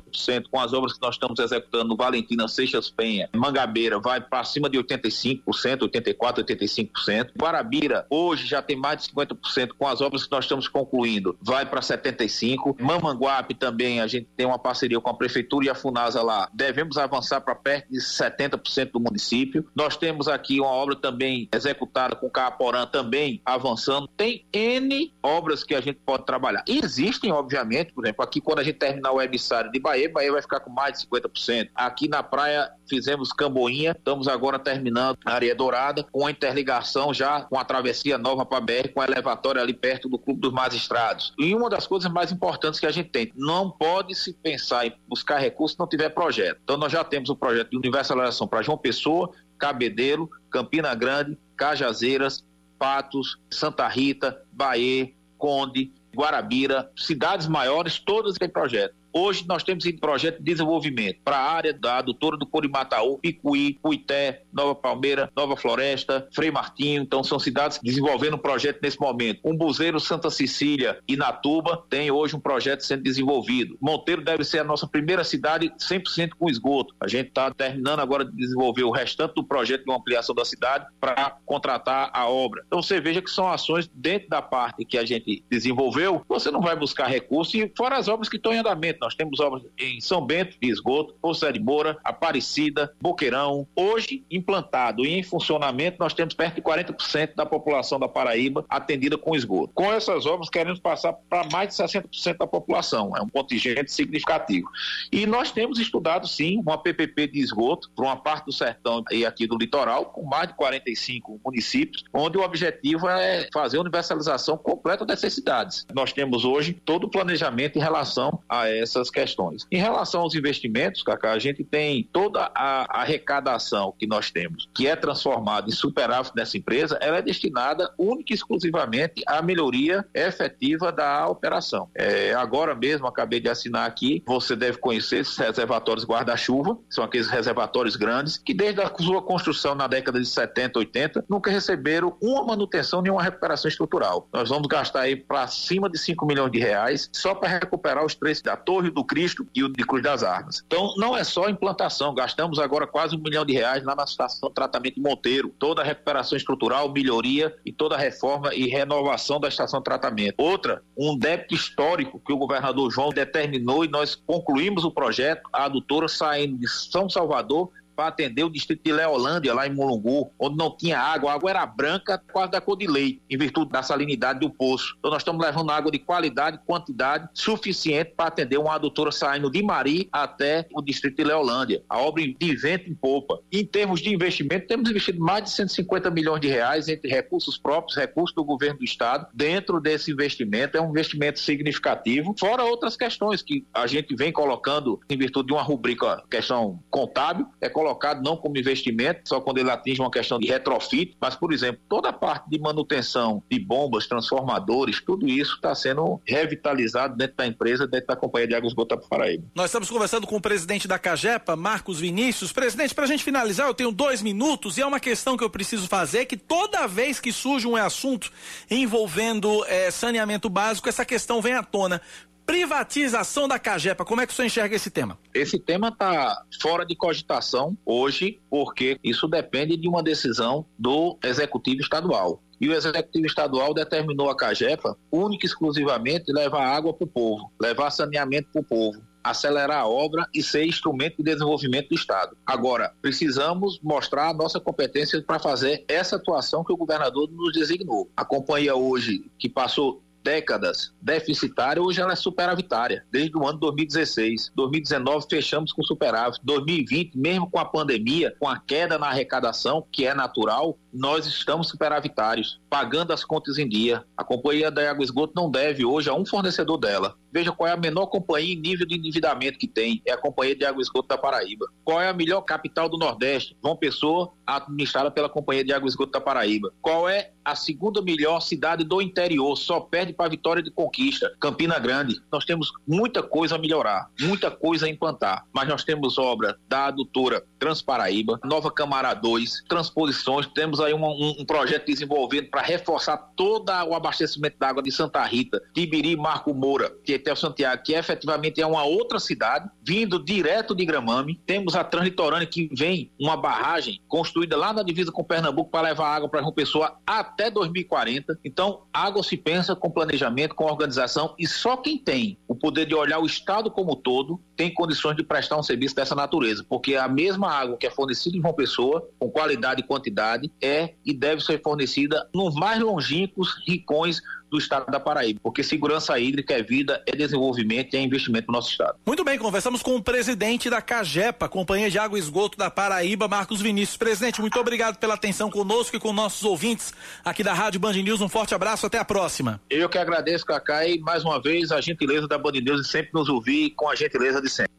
com as obras que nós estamos executando no Valentina Seixas Penha, Mangabeira vai para cima de 85%, 84%, 85%. Guarabira hoje já tem mais de 50% com as obras que nós estamos concluindo, vai para 75%. Mamanguape também a gente tem uma parceria com a prefeitura e a Funasa lá. Devemos avançar para perto de 70% do município. Nós temos aqui uma obra também executada com Caporã também avançando. Tem N obras que a gente pode trabalhar. Existem, obviamente, por exemplo, aqui quando a gente terminar o website de Bahia, Bahia vai ficar com mais de 50%. Aqui na praia fizemos Camboinha, estamos agora terminando a Areia Dourada, com a interligação já com a travessia nova para BR, com a elevatória ali perto do Clube dos Magistrados. E uma das coisas mais importantes que a gente tem, não pode se pensar em buscar recursos se não tiver projeto. Então nós já temos o projeto de universalização para João Pessoa, Cabedelo, Campina Grande, Cajazeiras, Patos, Santa Rita, Bahia, Conde, Guarabira, cidades maiores, todas têm projeto. Hoje nós temos em projeto de desenvolvimento para a área da adutora do Corimataú, Picuí, Cuité, Nova Palmeira, Nova Floresta, Frei Martinho. Então são cidades desenvolvendo um projeto nesse momento. Umbuzeiro, Santa Cecília e Natuba tem hoje um projeto sendo desenvolvido. Monteiro deve ser a nossa primeira cidade 100% com esgoto. A gente está terminando agora de desenvolver o restante do projeto de ampliação da cidade para contratar a obra. Então você veja que são ações dentro da parte que a gente desenvolveu. Você não vai buscar recursos e fora as obras que estão em andamento nós temos obras em São Bento de esgoto, Poço de Moura, Aparecida, Boqueirão. Hoje, implantado e em funcionamento, nós temos perto de 40% da população da Paraíba atendida com esgoto. Com essas obras, queremos passar para mais de 60% da população. É um contingente significativo. E nós temos estudado, sim, uma PPP de esgoto para uma parte do sertão e aqui do litoral, com mais de 45 municípios, onde o objetivo é fazer a universalização completa dessas cidades. Nós temos hoje todo o planejamento em relação a essa essas questões. Em relação aos investimentos, Cacá, a gente tem toda a arrecadação que nós temos, que é transformada em superávit nessa empresa, ela é destinada única e exclusivamente à melhoria efetiva da operação. É, agora mesmo, acabei de assinar aqui, você deve conhecer esses reservatórios guarda-chuva, são aqueles reservatórios grandes, que desde a sua construção na década de 70, 80, nunca receberam uma manutenção nem uma recuperação estrutural. Nós vamos gastar aí para cima de 5 milhões de reais só para recuperar os três da torre Rio do Cristo e o de Cruz das Armas. Então, não é só implantação, gastamos agora quase um milhão de reais lá na estação de tratamento de Monteiro, toda a recuperação estrutural, melhoria e toda a reforma e renovação da estação de tratamento. Outra, um débito histórico que o governador João determinou e nós concluímos o projeto, a adutora saindo de São Salvador para atender o distrito de Leolândia, lá em Mulungu, onde não tinha água, a água era branca, quase da cor de leite, em virtude da salinidade do poço. Então nós estamos levando água de qualidade, quantidade suficiente para atender uma adutora saindo de Mari até o distrito de Leolândia. A obra de vento em popa. Em termos de investimento, temos investido mais de 150 milhões de reais entre recursos próprios, recursos do governo do estado, dentro desse investimento. É um investimento significativo, fora outras questões que a gente vem colocando em virtude de uma rubrica, questão contábil, é colocado não como investimento, só quando ele atinge uma questão de retrofit, mas, por exemplo, toda a parte de manutenção de bombas, transformadores, tudo isso está sendo revitalizado dentro da empresa, dentro da Companhia de Águas Gota Paraíba. Nós estamos conversando com o presidente da Cagepa, Marcos Vinícius. Presidente, para a gente finalizar, eu tenho dois minutos e é uma questão que eu preciso fazer, que toda vez que surge um assunto envolvendo é, saneamento básico, essa questão vem à tona privatização da Cagepa. Como é que você enxerga esse tema? Esse tema está fora de cogitação hoje, porque isso depende de uma decisão do executivo estadual. E o executivo estadual determinou a Cagepa única e exclusivamente levar água para o povo, levar saneamento para o povo acelerar a obra e ser instrumento de desenvolvimento do Estado. Agora, precisamos mostrar a nossa competência para fazer essa atuação que o governador nos designou. A companhia hoje, que passou décadas deficitária, hoje ela é superavitária, desde o ano 2016. 2019 fechamos com superávit. 2020, mesmo com a pandemia, com a queda na arrecadação, que é natural, nós estamos superavitários, pagando as contas em dia. A companhia da Água Esgoto não deve hoje a um fornecedor dela. Veja qual é a menor companhia em nível de endividamento que tem. É a Companhia de Água Esgoto da Paraíba. Qual é a melhor capital do Nordeste? João Pessoa, administrada pela Companhia de Água Esgoto da Paraíba. Qual é a segunda melhor cidade do interior? Só perde para a Vitória de Conquista, Campina Grande. Nós temos muita coisa a melhorar, muita coisa a implantar. Mas nós temos obra da adutora Transparaíba, Nova Camara 2, transposições. Temos aí um, um, um projeto desenvolvendo para reforçar todo o abastecimento da água de Santa Rita, Tibiri Marco Moura, que é Santiago, que efetivamente é uma outra cidade, vindo direto de Gramame. Temos a Translitorânea, que vem uma barragem construída lá na divisa com Pernambuco para levar água para João Pessoa até 2040. Então, água se pensa com planejamento, com organização, e só quem tem o poder de olhar o Estado como um todo tem condições de prestar um serviço dessa natureza, porque a mesma água que é fornecida em João Pessoa, com qualidade e quantidade, é e deve ser fornecida nos mais longínquos ricões do estado da Paraíba, porque segurança hídrica é vida, é desenvolvimento e é investimento no nosso estado. Muito bem, conversamos com o presidente da Cagepa, Companhia de Água e Esgoto da Paraíba, Marcos Vinícius. Presidente, muito obrigado pela atenção conosco e com nossos ouvintes aqui da Rádio Band News. Um forte abraço, até a próxima. Eu que agradeço, Cacá, e mais uma vez a gentileza da Band News de sempre nos ouvir com a gentileza de sempre.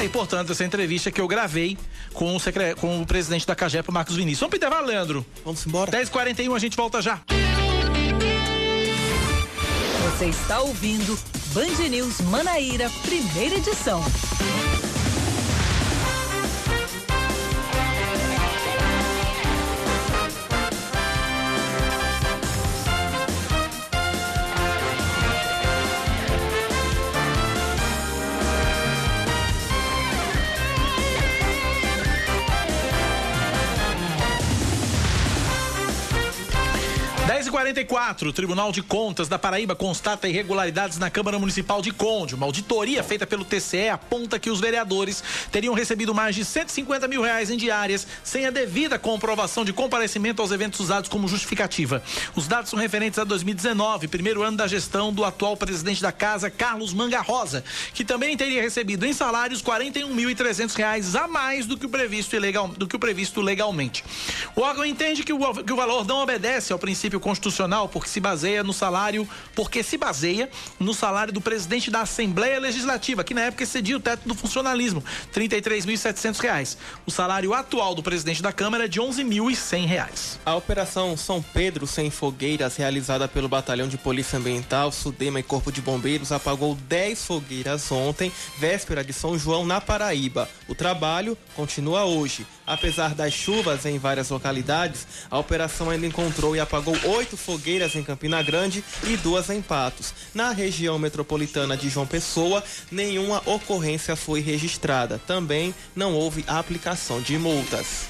Aí, portanto, essa entrevista que eu gravei com o, secre... com o presidente da Cagepa, Marcos Vinícius. Vamos pedir Leandro. Vamos embora. 10h41, a gente volta já. Você está ouvindo Band News Manaíra, primeira edição. 10h44, o Tribunal de Contas da Paraíba constata irregularidades na Câmara Municipal de Conde. Uma auditoria feita pelo TCE aponta que os vereadores teriam recebido mais de 150 mil reais em diárias sem a devida comprovação de comparecimento aos eventos usados como justificativa. Os dados são referentes a 2019, primeiro ano da gestão do atual presidente da casa, Carlos Manga Rosa, que também teria recebido em salários 41.300 reais a mais do que o previsto, ilegal, do que o previsto legalmente. O órgão entende que o, que o valor não obedece ao princípio constitucional porque se baseia no salário, porque se baseia no salário do presidente da Assembleia Legislativa, que na época excedia o teto do funcionalismo, R$ 33.700. O salário atual do presidente da Câmara é de R$ 11.100. A operação São Pedro sem fogueiras, realizada pelo Batalhão de Polícia Ambiental, Sudema e Corpo de Bombeiros, apagou 10 fogueiras ontem, véspera de São João, na Paraíba. O trabalho continua hoje. Apesar das chuvas em várias localidades, a operação ainda encontrou e apagou oito fogueiras em Campina Grande e duas em Patos. Na região metropolitana de João Pessoa, nenhuma ocorrência foi registrada. Também não houve aplicação de multas.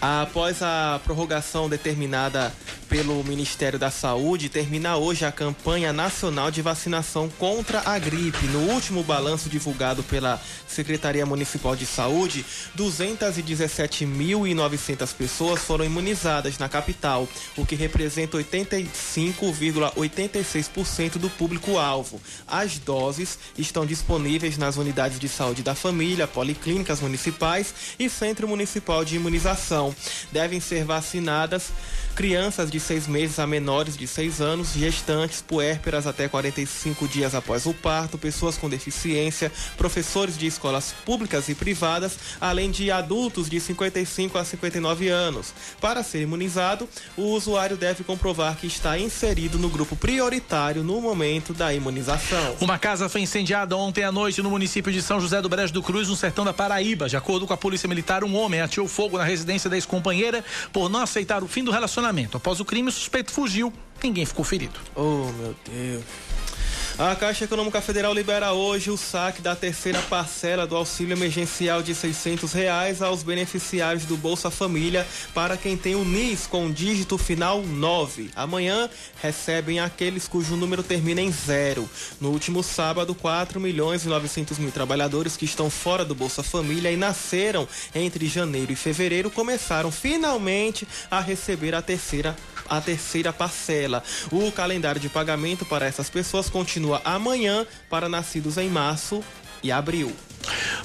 Após a prorrogação determinada pelo Ministério da Saúde, termina hoje a campanha nacional de vacinação contra a gripe. No último balanço divulgado pela Secretaria Municipal de Saúde, 217.900 pessoas foram imunizadas na capital, o que representa 85,86% do público-alvo. As doses estão disponíveis nas unidades de saúde da família, policlínicas municipais e Centro Municipal de Imunização. Devem ser vacinadas crianças de seis meses a menores de seis anos, gestantes, puérperas até 45 dias após o parto, pessoas com deficiência, professores de escolas públicas e privadas, além de adultos de 55 a 59 anos. Para ser imunizado, o usuário deve comprovar que está inserido no grupo prioritário no momento da imunização. Uma casa foi incendiada ontem à noite no município de São José do Brejo do Cruz, no sertão da Paraíba. De acordo com a Polícia Militar, um homem atirou fogo na residência da ex-companheira por não aceitar o fim do relacionamento. Após o crime, o suspeito fugiu. Ninguém ficou ferido. Oh, meu Deus. A Caixa Econômica Federal libera hoje o saque da terceira parcela do auxílio emergencial de 600 reais aos beneficiários do Bolsa Família para quem tem o NIS com dígito final 9. Amanhã recebem aqueles cujo número termina em zero. No último sábado, 4 milhões e 900 mil trabalhadores que estão fora do Bolsa Família e nasceram entre janeiro e fevereiro começaram finalmente a receber a terceira a terceira parcela. O calendário de pagamento para essas pessoas continua amanhã para nascidos em março e abril.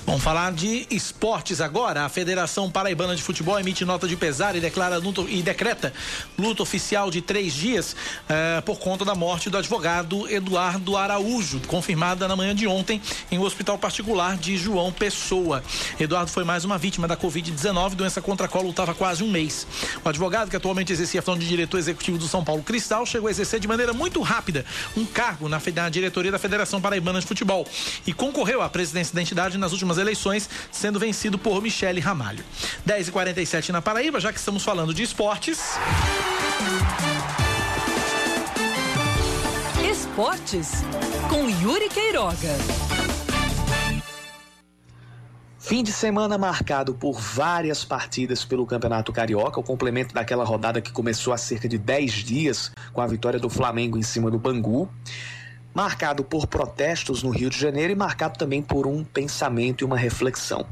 Vamos falar de esportes agora. A Federação Paraibana de Futebol emite nota de pesar e declara luta, e decreta luta oficial de três dias eh, por conta da morte do advogado Eduardo Araújo, confirmada na manhã de ontem em um hospital particular de João Pessoa. Eduardo foi mais uma vítima da Covid-19, doença contra a qual lutava quase um mês. O advogado, que atualmente exercia a função de diretor executivo do São Paulo Cristal, chegou a exercer de maneira muito rápida um cargo na, na diretoria da Federação Paraibana de Futebol e concorreu à presidência da entidade nas últimas eleições, sendo vencido por Michele Ramalho. 10 e 47 na Paraíba, já que estamos falando de esportes. Esportes com Yuri Queiroga. Fim de semana marcado por várias partidas pelo Campeonato Carioca, o complemento daquela rodada que começou há cerca de 10 dias com a vitória do Flamengo em cima do Bangu marcado por protestos no Rio de Janeiro e marcado também por um pensamento e uma reflexão.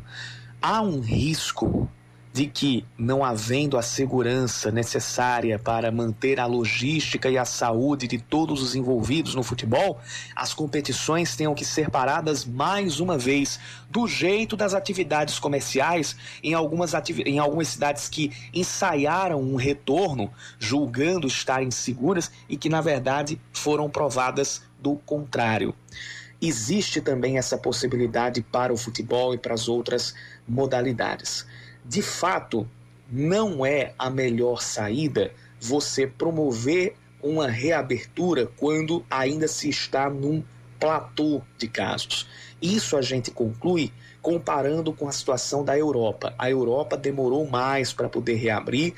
Há um risco de que, não havendo a segurança necessária para manter a logística e a saúde de todos os envolvidos no futebol, as competições tenham que ser paradas mais uma vez, do jeito das atividades comerciais em algumas, ativi em algumas cidades que ensaiaram um retorno, julgando estarem seguras e que, na verdade, foram provadas do contrário. Existe também essa possibilidade para o futebol e para as outras modalidades. De fato, não é a melhor saída você promover uma reabertura quando ainda se está num platô de casos. Isso a gente conclui comparando com a situação da Europa. A Europa demorou mais para poder reabrir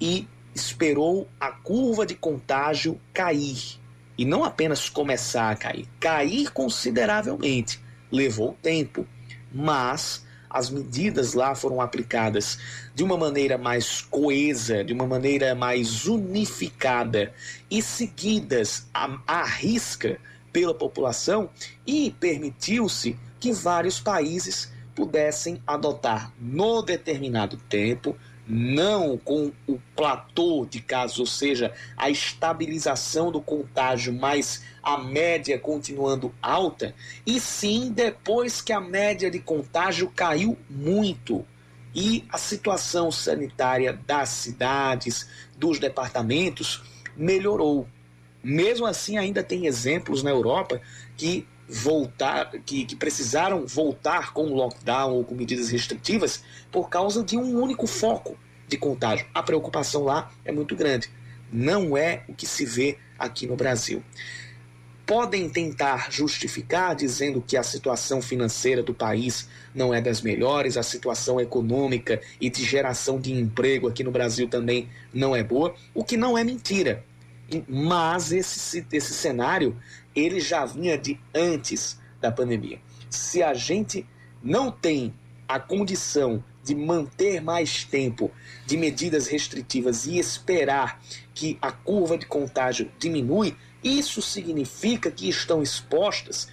e esperou a curva de contágio cair e não apenas começar a cair, cair consideravelmente. Levou tempo, mas as medidas lá foram aplicadas de uma maneira mais coesa, de uma maneira mais unificada e seguidas à, à risca pela população e permitiu-se que vários países pudessem adotar no determinado tempo não com o platô de casos, ou seja, a estabilização do contágio, mas a média continuando alta, e sim depois que a média de contágio caiu muito e a situação sanitária das cidades, dos departamentos melhorou. Mesmo assim, ainda tem exemplos na Europa que voltar, que, que precisaram voltar com lockdown ou com medidas restritivas por causa de um único foco de contágio. A preocupação lá é muito grande. Não é o que se vê aqui no Brasil. podem tentar justificar dizendo que a situação financeira do país não é das melhores, a situação econômica e de geração de emprego aqui no Brasil também não é boa, o que não é mentira. Mas esse, esse cenário ele já vinha de antes da pandemia. Se a gente não tem a condição de manter mais tempo de medidas restritivas e esperar que a curva de contágio diminui, isso significa que estão expostas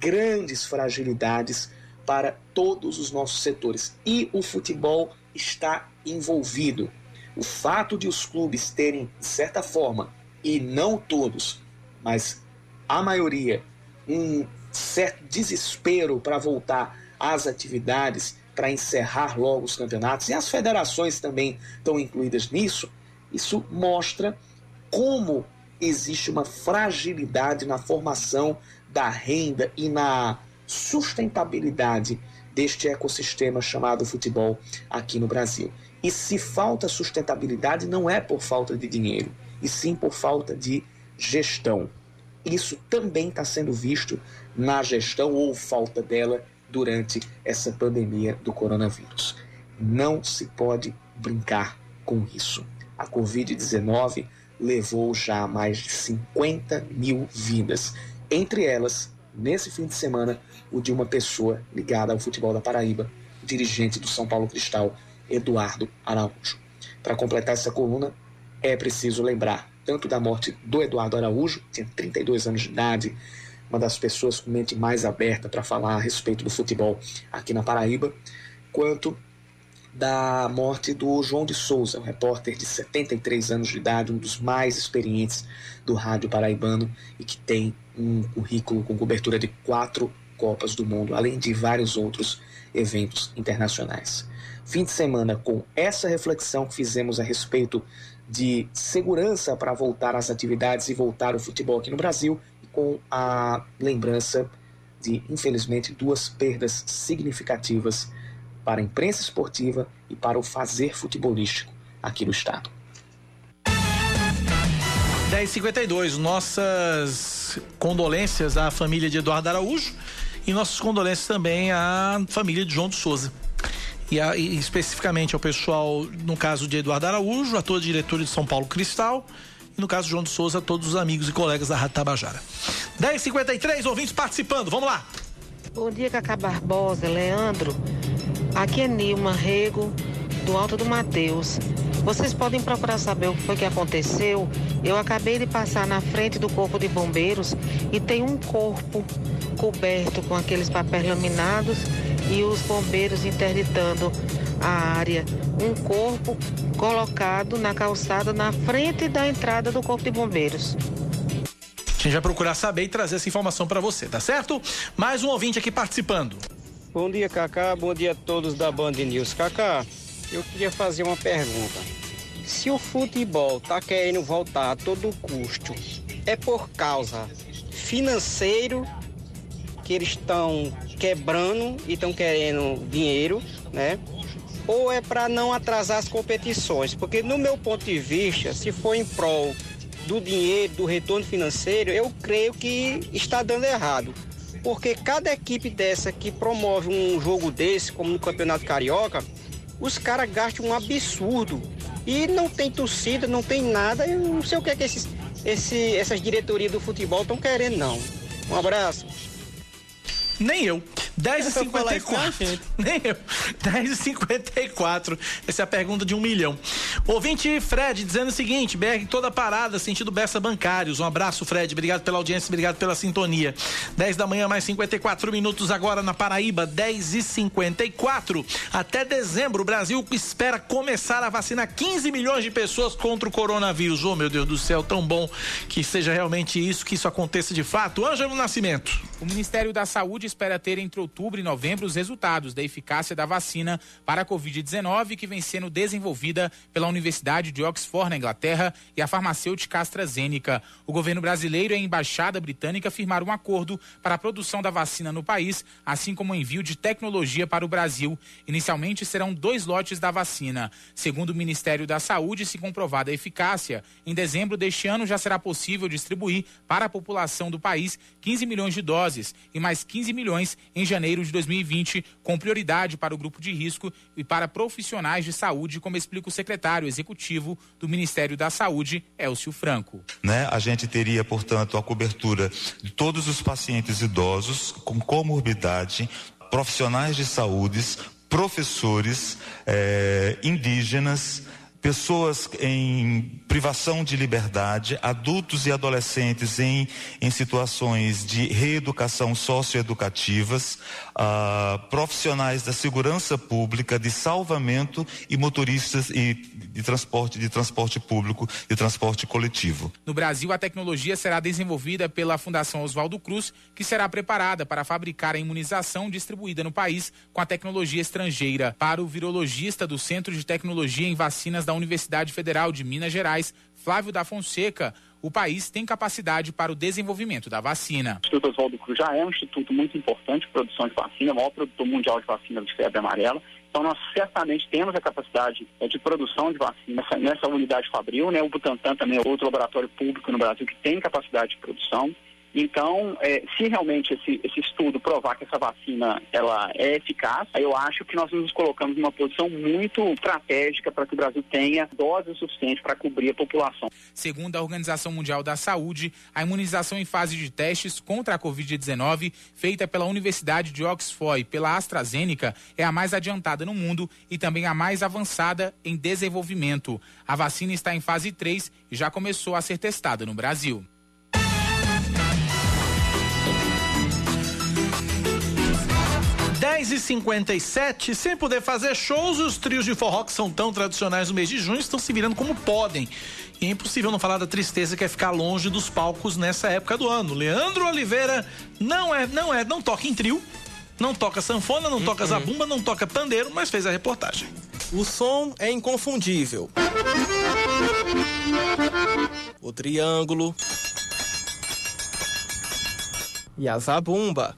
grandes fragilidades para todos os nossos setores. E o futebol está envolvido. O fato de os clubes terem, de certa forma, e não todos, mas a maioria, um certo desespero para voltar às atividades, para encerrar logo os campeonatos, e as federações também estão incluídas nisso, isso mostra como existe uma fragilidade na formação da renda e na sustentabilidade deste ecossistema chamado futebol aqui no Brasil. E se falta sustentabilidade, não é por falta de dinheiro, e sim por falta de gestão. Isso também está sendo visto na gestão ou falta dela durante essa pandemia do coronavírus. Não se pode brincar com isso. A Covid-19 levou já mais de 50 mil vidas, entre elas, nesse fim de semana, o de uma pessoa ligada ao futebol da Paraíba, dirigente do São Paulo Cristal, Eduardo Araújo. Para completar essa coluna, é preciso lembrar tanto da morte do Eduardo Araújo, tinha 32 anos de idade, uma das pessoas com mente mais aberta para falar a respeito do futebol aqui na Paraíba, quanto da morte do João de Souza, um repórter de 73 anos de idade, um dos mais experientes do rádio paraibano e que tem um currículo com cobertura de quatro Copas do Mundo, além de vários outros eventos internacionais. Fim de semana com essa reflexão que fizemos a respeito de segurança para voltar às atividades e voltar o futebol aqui no Brasil, com a lembrança de, infelizmente, duas perdas significativas para a imprensa esportiva e para o fazer futebolístico aqui no estado. 1052, nossas condolências à família de Eduardo Araújo e nossas condolências também à família de João de Souza. E, a, e especificamente ao pessoal, no caso de Eduardo Araújo, a toda diretoria de São Paulo Cristal, e no caso de João de Souza, a todos os amigos e colegas da Rádio Tabajara. 1053, ouvintes participando, vamos lá! Bom dia, Cacá Barbosa, Leandro. Aqui é Nilma Rego, do Alto do Mateus. Vocês podem procurar saber o que foi que aconteceu. Eu acabei de passar na frente do corpo de bombeiros e tem um corpo coberto com aqueles papéis laminados e os bombeiros interditando a área. Um corpo colocado na calçada na frente da entrada do corpo de bombeiros. A gente vai procurar saber e trazer essa informação para você, tá certo? Mais um ouvinte aqui participando. Bom dia, Cacá. Bom dia a todos da Band News. Cacá, eu queria fazer uma pergunta. Se o futebol tá querendo voltar a todo custo, é por causa financeiro que eles estão quebrando e estão querendo dinheiro, né? Ou é para não atrasar as competições? Porque no meu ponto de vista, se for em prol do dinheiro, do retorno financeiro, eu creio que está dando errado. Porque cada equipe dessa que promove um jogo desse, como no Campeonato Carioca, os caras gastam um absurdo. E não tem torcida, não tem nada. Eu não sei o que é que esses, esse, essas diretorias do futebol estão querendo, não. Um abraço. Nem eu. 10h54. *laughs* Nem eu. 10h54. Essa é a pergunta de um milhão. Ouvinte Fred dizendo o seguinte: BR toda parada, sentido Bessa Bancários. Um abraço, Fred. Obrigado pela audiência, obrigado pela sintonia. 10 da manhã, mais 54 minutos agora na Paraíba, 10h54. Até dezembro, o Brasil espera começar a vacinar 15 milhões de pessoas contra o coronavírus. Oh, meu Deus do céu, tão bom que seja realmente isso, que isso aconteça de fato. Ângelo Nascimento. O Ministério da Saúde espera ter entre outubro e novembro os resultados da eficácia da vacina para a Covid-19 que vem sendo desenvolvida pela Universidade de Oxford, na Inglaterra, e a farmacêutica AstraZeneca. O governo brasileiro e a embaixada britânica firmaram um acordo para a produção da vacina no país, assim como o envio de tecnologia para o Brasil. Inicialmente serão dois lotes da vacina. Segundo o Ministério da Saúde, se comprovada a eficácia, em dezembro deste ano já será possível distribuir para a população do país 15 milhões de doses e mais 15 milhões em janeiro de 2020, com prioridade para o grupo de risco e para profissionais de saúde, como explica o secretário executivo do Ministério da Saúde, Elcio Franco. Né? A gente teria, portanto, a cobertura de todos os pacientes idosos com comorbidade, profissionais de saúde, professores, eh, indígenas, pessoas em privação de liberdade, adultos e adolescentes em, em situações de reeducação socioeducativas, ah, profissionais da segurança pública, de salvamento e motoristas e de transporte, de transporte público e transporte coletivo. No Brasil, a tecnologia será desenvolvida pela Fundação Oswaldo Cruz, que será preparada para fabricar a imunização distribuída no país com a tecnologia estrangeira. Para o virologista do Centro de Tecnologia em Vacinas da Universidade Federal de Minas Gerais, Flávio da Fonseca, o país tem capacidade para o desenvolvimento da vacina. O Instituto Oswaldo Cruz já é um instituto muito importante de produção de vacina, o maior produtor mundial de vacina de febre amarela. Então, nós certamente temos a capacidade é, de produção de vacina nessa, nessa unidade fabril. Né? O Butantan também é outro laboratório público no Brasil que tem capacidade de produção. Então, é, se realmente esse, esse, estudo provar que essa vacina ela é eficaz, eu acho que nós nos colocamos numa posição muito estratégica para que o Brasil tenha doses suficientes para cobrir a população. Segundo a Organização Mundial da Saúde, a imunização em fase de testes contra a Covid-19, feita pela Universidade de Oxford e pela AstraZeneca, é a mais adiantada no mundo e também a mais avançada em desenvolvimento. A vacina está em fase 3 e já começou a ser testada no Brasil. 10 e 57 sem poder fazer shows, os trios de forró que são tão tradicionais no mês de junho estão se virando como podem. E é impossível não falar da tristeza que é ficar longe dos palcos nessa época do ano. Leandro Oliveira não é, não é, não toca em trio, não toca sanfona, não toca zabumba, não toca pandeiro, mas fez a reportagem. O som é inconfundível. O triângulo. E a zabumba.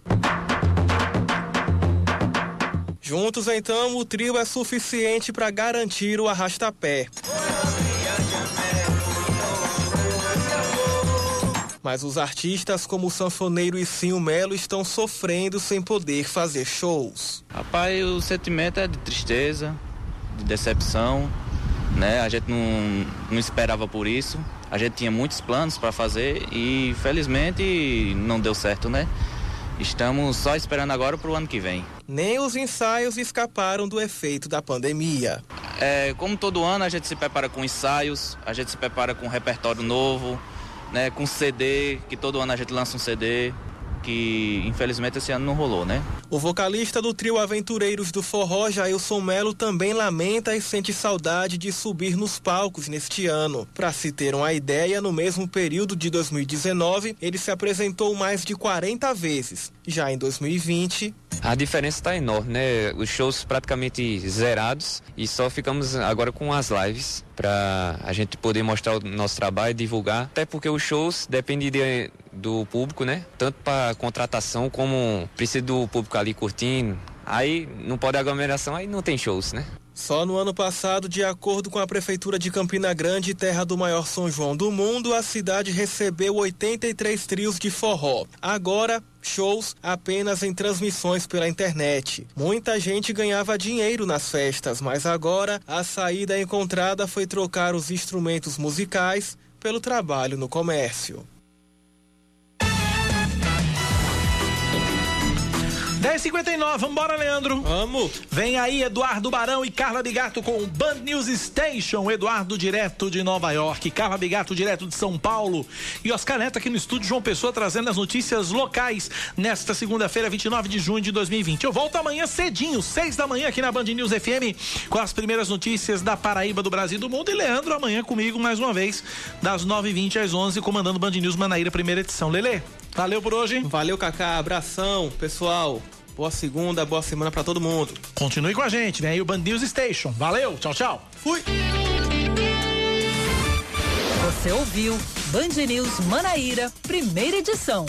Juntos, então, o trio é suficiente para garantir o arrastapé. Mas os artistas como o sanfoneiro e Sinho Melo estão sofrendo sem poder fazer shows. Rapaz, o sentimento é de tristeza, de decepção, né? A gente não, não esperava por isso. A gente tinha muitos planos para fazer e felizmente não deu certo, né? Estamos só esperando agora para o ano que vem. Nem os ensaios escaparam do efeito da pandemia. É, como todo ano, a gente se prepara com ensaios, a gente se prepara com um repertório novo, né, com CD, que todo ano a gente lança um CD que infelizmente esse ano não rolou, né? O vocalista do trio Aventureiros do Forró, Jailson Melo, também lamenta e sente saudade de subir nos palcos neste ano. Para se ter uma ideia, no mesmo período de 2019, ele se apresentou mais de 40 vezes. Já em 2020, a diferença está enorme, né? Os shows praticamente zerados e só ficamos agora com as lives para a gente poder mostrar o nosso trabalho divulgar. Até porque os shows dependem de, do público, né? Tanto para contratação como precisa do público ali curtindo. Aí não pode aglomeração, aí não tem shows, né? Só no ano passado, de acordo com a Prefeitura de Campina Grande, terra do maior São João do mundo, a cidade recebeu 83 trios de forró. Agora, shows apenas em transmissões pela internet. Muita gente ganhava dinheiro nas festas, mas agora a saída encontrada foi trocar os instrumentos musicais pelo trabalho no comércio. 10h59, vambora, Leandro. Vamos. Vem aí Eduardo Barão e Carla Bigato com o Band News Station. Eduardo direto de Nova York, Carla Bigato direto de São Paulo. E Oscar Neto aqui no estúdio João Pessoa trazendo as notícias locais nesta segunda-feira, 29 de junho de 2020. Eu volto amanhã cedinho, 6 da manhã aqui na Band News FM com as primeiras notícias da Paraíba, do Brasil e do mundo. E Leandro amanhã comigo mais uma vez, das 9h20 às 11 comandando Band News Manaíra, primeira edição. Lele, valeu por hoje. Valeu, Cacá. Abração, pessoal. Boa segunda, boa semana para todo mundo. Continue com a gente, vem aí o Band News Station. Valeu, tchau, tchau. Fui. Você ouviu Band News Manaíra, primeira edição.